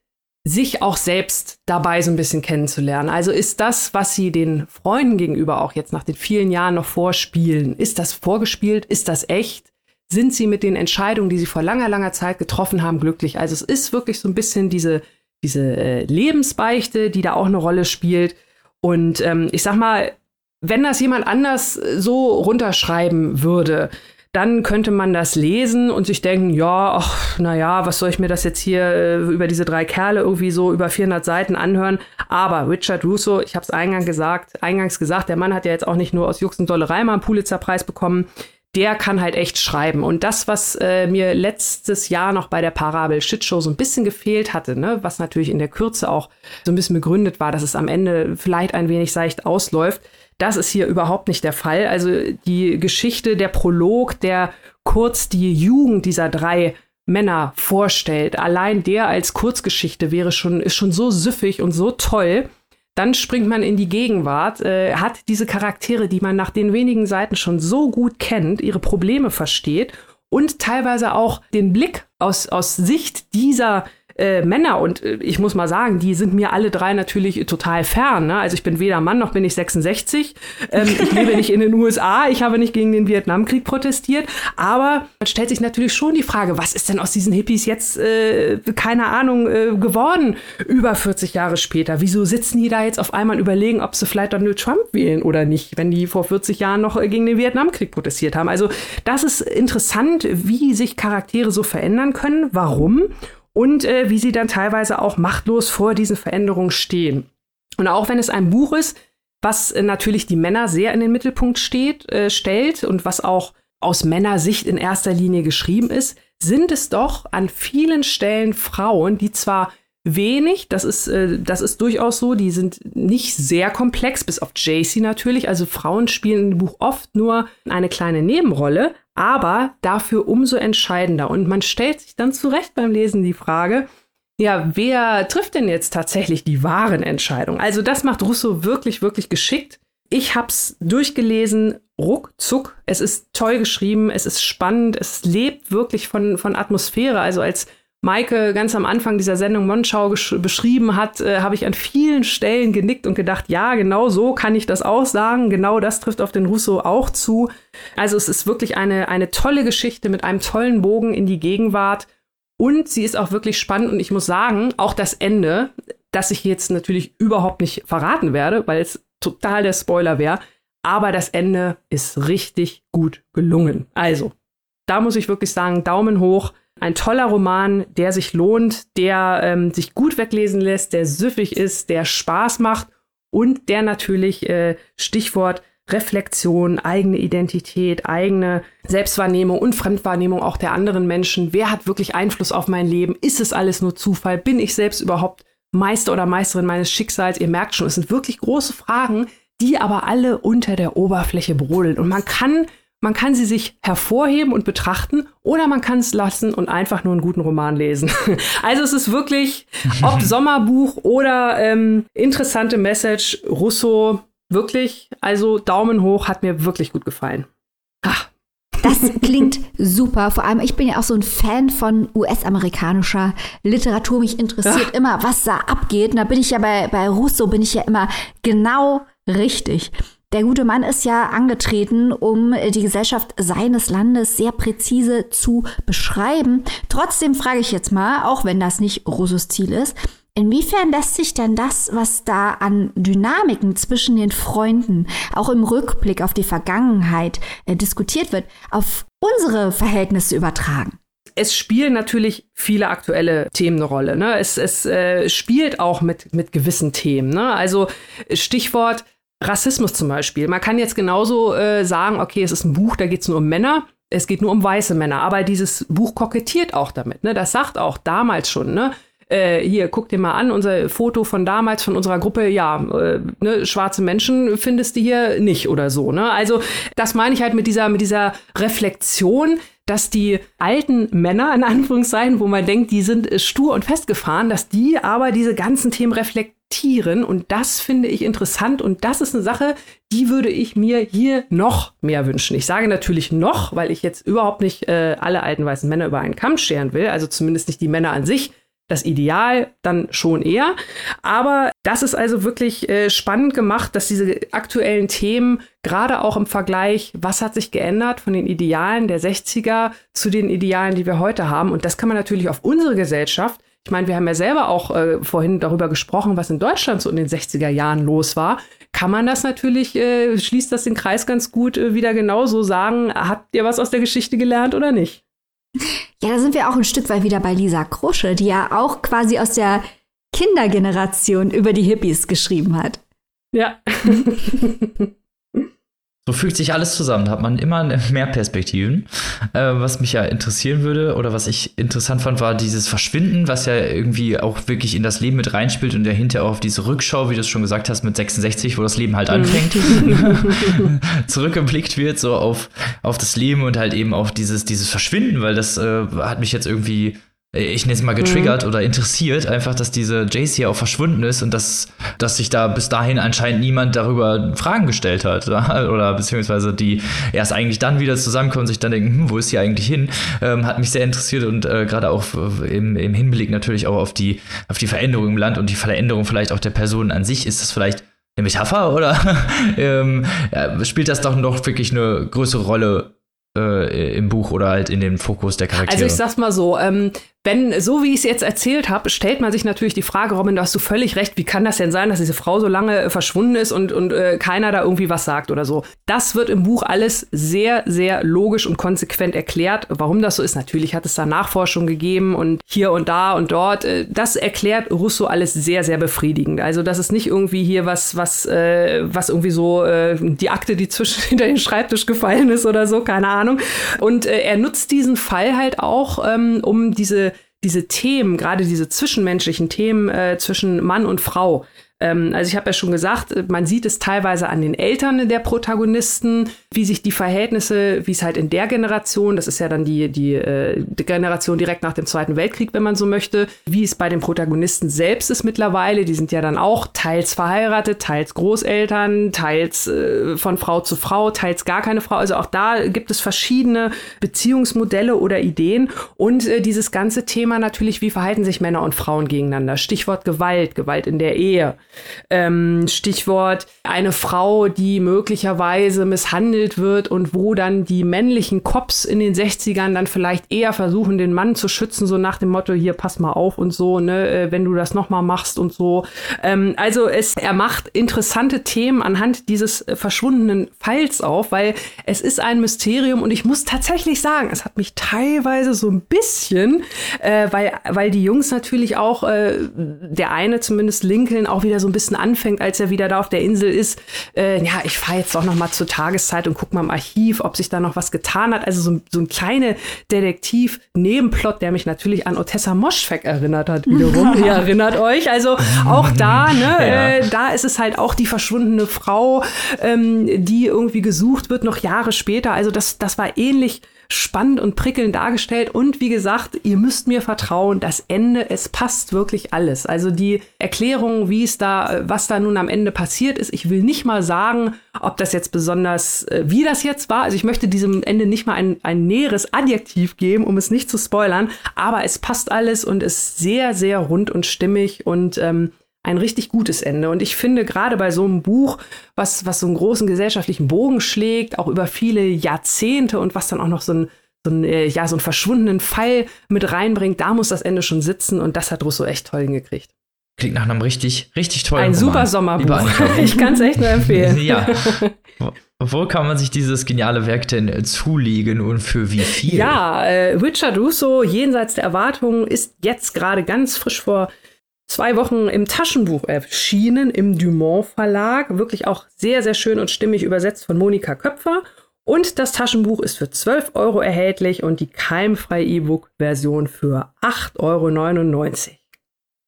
sich auch selbst dabei so ein bisschen kennenzulernen. Also ist das, was sie den Freunden gegenüber auch jetzt nach den vielen Jahren noch vorspielen, ist das vorgespielt, ist das echt? Sind sie mit den Entscheidungen, die sie vor langer, langer Zeit getroffen haben, glücklich. Also es ist wirklich so ein bisschen diese, diese äh, Lebensbeichte, die da auch eine Rolle spielt. Und ähm, ich sag mal, wenn das jemand anders so runterschreiben würde, dann könnte man das lesen und sich denken, ja, ach, naja, was soll ich mir das jetzt hier äh, über diese drei Kerle irgendwie so über 400 Seiten anhören? Aber Richard Russo, ich habe es eingangs gesagt, eingangs gesagt, der Mann hat ja jetzt auch nicht nur aus Jux und Dollerei mal einen Pulitzerpreis bekommen der kann halt echt schreiben. Und das, was äh, mir letztes Jahr noch bei der Parabel Shitshow so ein bisschen gefehlt hatte, ne, was natürlich in der Kürze auch so ein bisschen begründet war, dass es am Ende vielleicht ein wenig seicht ausläuft, das ist hier überhaupt nicht der Fall. Also die Geschichte, der Prolog, der kurz die Jugend dieser drei Männer vorstellt, allein der als Kurzgeschichte wäre schon, ist schon so süffig und so toll. Dann springt man in die Gegenwart, äh, hat diese Charaktere, die man nach den wenigen Seiten schon so gut kennt, ihre Probleme versteht und teilweise auch den Blick aus, aus Sicht dieser äh, Männer und äh, ich muss mal sagen, die sind mir alle drei natürlich total fern. Ne? Also ich bin weder Mann noch bin ich 66. Ähm, ich lebe nicht in den USA. Ich habe nicht gegen den Vietnamkrieg protestiert. Aber man stellt sich natürlich schon die Frage, was ist denn aus diesen Hippies jetzt, äh, keine Ahnung, äh, geworden über 40 Jahre später? Wieso sitzen die da jetzt auf einmal und überlegen, ob sie vielleicht Donald Trump wählen oder nicht, wenn die vor 40 Jahren noch gegen den Vietnamkrieg protestiert haben? Also das ist interessant, wie sich Charaktere so verändern können. Warum? Und äh, wie sie dann teilweise auch machtlos vor diesen Veränderungen stehen. Und auch wenn es ein Buch ist, was äh, natürlich die Männer sehr in den Mittelpunkt steht, äh, stellt und was auch aus Männersicht in erster Linie geschrieben ist, sind es doch an vielen Stellen Frauen, die zwar wenig, das ist, äh, das ist durchaus so, die sind nicht sehr komplex, bis auf JC natürlich. Also Frauen spielen im Buch oft nur eine kleine Nebenrolle, aber dafür umso entscheidender. Und man stellt sich dann zurecht beim Lesen die Frage, ja, wer trifft denn jetzt tatsächlich die wahren Entscheidungen? Also das macht Russo wirklich, wirklich geschickt. ich habe es durchgelesen, ruckzuck. Es ist toll geschrieben, es ist spannend, es lebt wirklich von, von Atmosphäre. Also als Maike ganz am Anfang dieser Sendung Monschau beschrieben hat, äh, habe ich an vielen Stellen genickt und gedacht, ja, genau so kann ich das auch sagen. Genau das trifft auf den Russo auch zu. Also es ist wirklich eine, eine tolle Geschichte mit einem tollen Bogen in die Gegenwart. Und sie ist auch wirklich spannend und ich muss sagen, auch das Ende, das ich jetzt natürlich überhaupt nicht verraten werde, weil es total der Spoiler wäre. Aber das Ende ist richtig gut gelungen. Also, da muss ich wirklich sagen, Daumen hoch. Ein toller Roman, der sich lohnt, der ähm, sich gut weglesen lässt, der süffig ist, der Spaß macht und der natürlich, äh, Stichwort Reflexion, eigene Identität, eigene Selbstwahrnehmung und Fremdwahrnehmung auch der anderen Menschen. Wer hat wirklich Einfluss auf mein Leben? Ist es alles nur Zufall? Bin ich selbst überhaupt Meister oder Meisterin meines Schicksals. Ihr merkt schon, es sind wirklich große Fragen, die aber alle unter der Oberfläche brodeln. Und man kann, man kann sie sich hervorheben und betrachten oder man kann es lassen und einfach nur einen guten Roman lesen. Also es ist wirklich, ob Sommerbuch oder ähm, interessante Message, Russo, wirklich, also Daumen hoch, hat mir wirklich gut gefallen. Ach. Das klingt super. Vor allem, ich bin ja auch so ein Fan von US-amerikanischer Literatur. Mich interessiert ja. immer, was da abgeht. Und da bin ich ja bei, bei Russo, bin ich ja immer genau richtig. Der gute Mann ist ja angetreten, um die Gesellschaft seines Landes sehr präzise zu beschreiben. Trotzdem frage ich jetzt mal, auch wenn das nicht Russos Ziel ist, Inwiefern lässt sich denn das, was da an Dynamiken zwischen den Freunden, auch im Rückblick auf die Vergangenheit äh, diskutiert wird, auf unsere Verhältnisse übertragen? es spielen natürlich viele aktuelle Themen eine Rolle. Ne? Es, es äh, spielt auch mit, mit gewissen Themen. Ne? Also Stichwort Rassismus zum Beispiel. Man kann jetzt genauso äh, sagen, okay, es ist ein Buch, da geht es nur um Männer. Es geht nur um weiße Männer. Aber dieses Buch kokettiert auch damit. Ne? Das sagt auch damals schon, ne? äh, hier, guck dir mal an, unser Foto von damals von unserer Gruppe, ja, äh, ne, schwarze Menschen findest du hier nicht oder so. Ne? Also das meine ich halt mit dieser, mit dieser Reflexion, dass die alten Männer, in Anführungszeichen, wo man denkt, die sind stur und festgefahren, dass die aber diese ganzen Themen reflektieren. Und das finde ich interessant. Und das ist eine Sache, die würde ich mir hier noch mehr wünschen. Ich sage natürlich noch, weil ich jetzt überhaupt nicht äh, alle alten weißen Männer über einen Kamm scheren will, also zumindest nicht die Männer an sich, das Ideal dann schon eher. Aber das ist also wirklich äh, spannend gemacht, dass diese aktuellen Themen, gerade auch im Vergleich, was hat sich geändert von den Idealen der 60er zu den Idealen, die wir heute haben. Und das kann man natürlich auf unsere Gesellschaft ich meine, wir haben ja selber auch äh, vorhin darüber gesprochen, was in Deutschland so in den 60er Jahren los war. Kann man das natürlich, äh, schließt das den Kreis ganz gut äh, wieder genauso sagen, habt ihr was aus der Geschichte gelernt oder nicht? Ja, da sind wir auch ein Stück weit wieder bei Lisa Krusche, die ja auch quasi aus der Kindergeneration über die Hippies geschrieben hat. Ja. So fügt sich alles zusammen, da hat man immer mehr Perspektiven. Äh, was mich ja interessieren würde oder was ich interessant fand, war dieses Verschwinden, was ja irgendwie auch wirklich in das Leben mit reinspielt und dahinter auch auf diese Rückschau, wie du es schon gesagt hast, mit 66, wo das Leben halt anfängt, zurückgeblickt wird, so auf, auf das Leben und halt eben auf dieses, dieses Verschwinden, weil das äh, hat mich jetzt irgendwie ich nenne es mal getriggert mhm. oder interessiert, einfach, dass diese JC auch verschwunden ist und dass, dass sich da bis dahin anscheinend niemand darüber Fragen gestellt hat. Oder beziehungsweise die erst eigentlich dann wieder zusammenkommen und sich dann denken, hm, wo ist sie eigentlich hin? Ähm, hat mich sehr interessiert und äh, gerade auch im, im Hinblick natürlich auch auf die, auf die Veränderung im Land und die Veränderung vielleicht auch der Personen an sich, ist das vielleicht eine Metapher oder ähm, ja, spielt das doch noch wirklich eine größere Rolle äh, im Buch oder halt in den Fokus der Charaktere? Also ich sag's mal so, ähm, wenn, so wie ich es jetzt erzählt habe, stellt man sich natürlich die Frage, Robin, da hast du völlig recht, wie kann das denn sein, dass diese Frau so lange äh, verschwunden ist und, und äh, keiner da irgendwie was sagt oder so. Das wird im Buch alles sehr, sehr logisch und konsequent erklärt, warum das so ist. Natürlich hat es da Nachforschung gegeben und hier und da und dort. Äh, das erklärt Russo alles sehr, sehr befriedigend. Also das ist nicht irgendwie hier was, was, äh, was irgendwie so äh, die Akte, die zwischen hinter den Schreibtisch gefallen ist oder so, keine Ahnung. Und äh, er nutzt diesen Fall halt auch, ähm, um diese diese Themen, gerade diese zwischenmenschlichen Themen äh, zwischen Mann und Frau, Ähm, also ich habe ja schon gesagt, man sieht es teilweise an den Eltern der Protagonisten, wie sich die Verhältnisse, wie es halt in der Generation, das ist ja dann die, die, äh, die Generation direkt nach dem Zweiten Weltkrieg, wenn man so möchte, wie es bei den Protagonisten selbst ist mittlerweile. Die sind ja dann auch teils verheiratet, teils Großeltern, teils äh, von Frau zu Frau, teils gar keine Frau. Also auch da gibt es verschiedene Beziehungsmodelle oder Ideen und äh, dieses ganze Thema natürlich, wie verhalten sich Männer und Frauen gegeneinander. Stichwort Gewalt, Gewalt in der Ehe. Ähm, Stichwort eine Frau, die möglicherweise misshandelt wird und wo dann die männlichen Cops in den 60ern dann vielleicht eher versuchen, den Mann zu schützen, so nach dem Motto, hier, pass mal auf und so, ne, äh, wenn du das nochmal machst und so. Ähm, also es, er macht interessante Themen anhand dieses äh, verschwundenen Falls auf, weil es ist ein Mysterium und ich muss tatsächlich sagen, es hat mich teilweise so ein bisschen, äh, weil, weil die Jungs natürlich auch, äh, der eine zumindest Lincoln auch wieder so ein bisschen anfängt, als er wieder da auf der Insel ist. Äh, ja, ich fahre jetzt doch noch mal zur Tageszeit und guck mal im Archiv, ob sich da noch was getan hat. Also so, so ein kleiner Detektiv-Nebenplot, der mich natürlich an Otessa Moschfeck erinnert hat, wiederum. Ihr erinnert euch. Also auch da, ne, ja. äh, da ist es halt auch die verschwundene Frau, ähm, die irgendwie gesucht wird, noch Jahre später. Also das, das war ähnlich spannend und prickelnd dargestellt. Und wie gesagt, ihr müsst mir vertrauen, das Ende, es passt wirklich alles. Also die Erklärung, wie es da, was da nun am Ende passiert ist, ich will nicht mal sagen, ob das jetzt besonders, äh, wie das jetzt war. Also ich möchte diesem Ende nicht mal ein, ein näheres Adjektiv geben, um es nicht zu spoilern. Aber es passt alles und ist sehr, sehr rund und stimmig und ähm, ein richtig gutes Ende. Und ich finde gerade bei so einem Buch, was, was so einen großen gesellschaftlichen Bogen schlägt, auch über viele Jahrzehnte und was dann auch noch so ein so einen, äh, ja, so einen verschwundenen Fall mit reinbringt, da muss das Ende schon sitzen und das hat Russo echt toll hingekriegt. Klingt nach einem richtig, richtig tollen Ein Roman. super Sommerbuch. ich kann es echt nur empfehlen. ja. Wo kann man sich dieses geniale Werk denn zulegen und für wie viel? Ja, äh, Richard Russo, jenseits der Erwartungen, ist jetzt gerade ganz frisch vor zwei Wochen im Taschenbuch erschienen, im Dumont Verlag. Wirklich auch sehr, sehr schön und stimmig übersetzt von Monika Köpfer. Und das Taschenbuch ist für 12 Euro erhältlich und die keimfreie E-Book-Version für 8,99 Euro.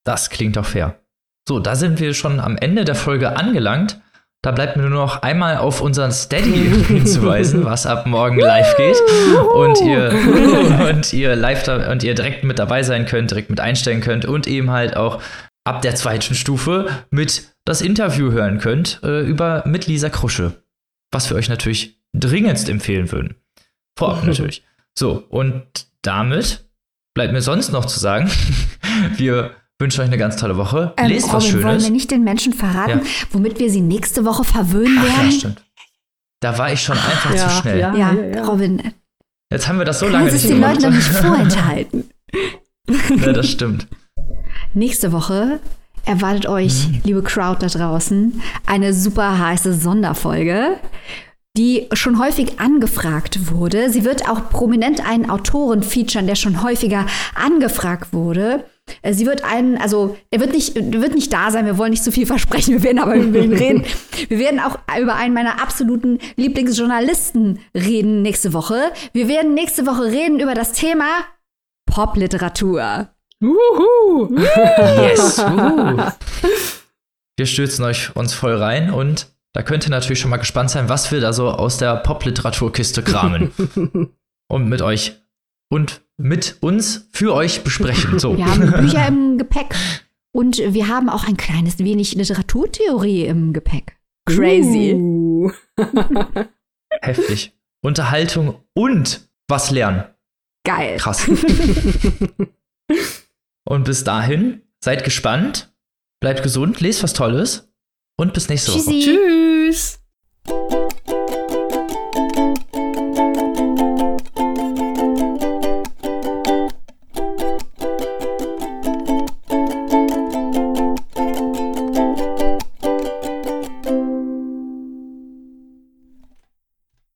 Das klingt doch fair. So, da sind wir schon am Ende der Folge angelangt. Da bleibt mir nur noch einmal auf unseren Steady hinzuweisen, was ab morgen live geht und ihr und ihr live da, und ihr direkt mit dabei sein könnt, direkt mit einstellen könnt und eben halt auch ab der zweiten Stufe mit das Interview hören könnt äh, über mit Lisa Krusche, was wir euch natürlich dringendst empfehlen würden. Vorab natürlich. So und damit bleibt mir sonst noch zu sagen, wir wünsche euch eine ganz tolle Woche. Ähm, Lest Robin, was Schönes. Wollen wir nicht den Menschen verraten, ja. womit wir sie nächste Woche verwöhnen Ach, werden? Ja, stimmt. Da war ich schon einfach ja, zu schnell. Ja, ja, ja, Robin. Jetzt haben wir das so lange nicht gemacht. es den Leuten nicht vorenthalten. ja, das stimmt. Nächste Woche erwartet euch, mhm. liebe Crowd da draußen, eine super heiße Sonderfolge die schon häufig angefragt wurde. Sie wird auch prominent einen Autoren featuren, der schon häufiger angefragt wurde. Äh, sie wird einen, also er wird nicht, wird nicht da sein, wir wollen nicht zu viel versprechen, wir werden aber über ihn reden. Wir werden auch über einen meiner absoluten Lieblingsjournalisten reden nächste Woche. Wir werden nächste Woche reden über das Thema Popliteratur. Uhu. yes. Wir stürzen euch uns voll rein und da könnt ihr natürlich schon mal gespannt sein, was wir da so aus der Popliteraturkiste kramen. und mit euch und mit uns für euch besprechen. So. Wir haben Bücher im Gepäck und wir haben auch ein kleines wenig Literaturtheorie im Gepäck. Crazy. Uh. Heftig. Unterhaltung und was lernen. Geil. Krass. und bis dahin, seid gespannt, bleibt gesund, lest was Tolles und bis nächste Tschüssi. Woche. Tschüss.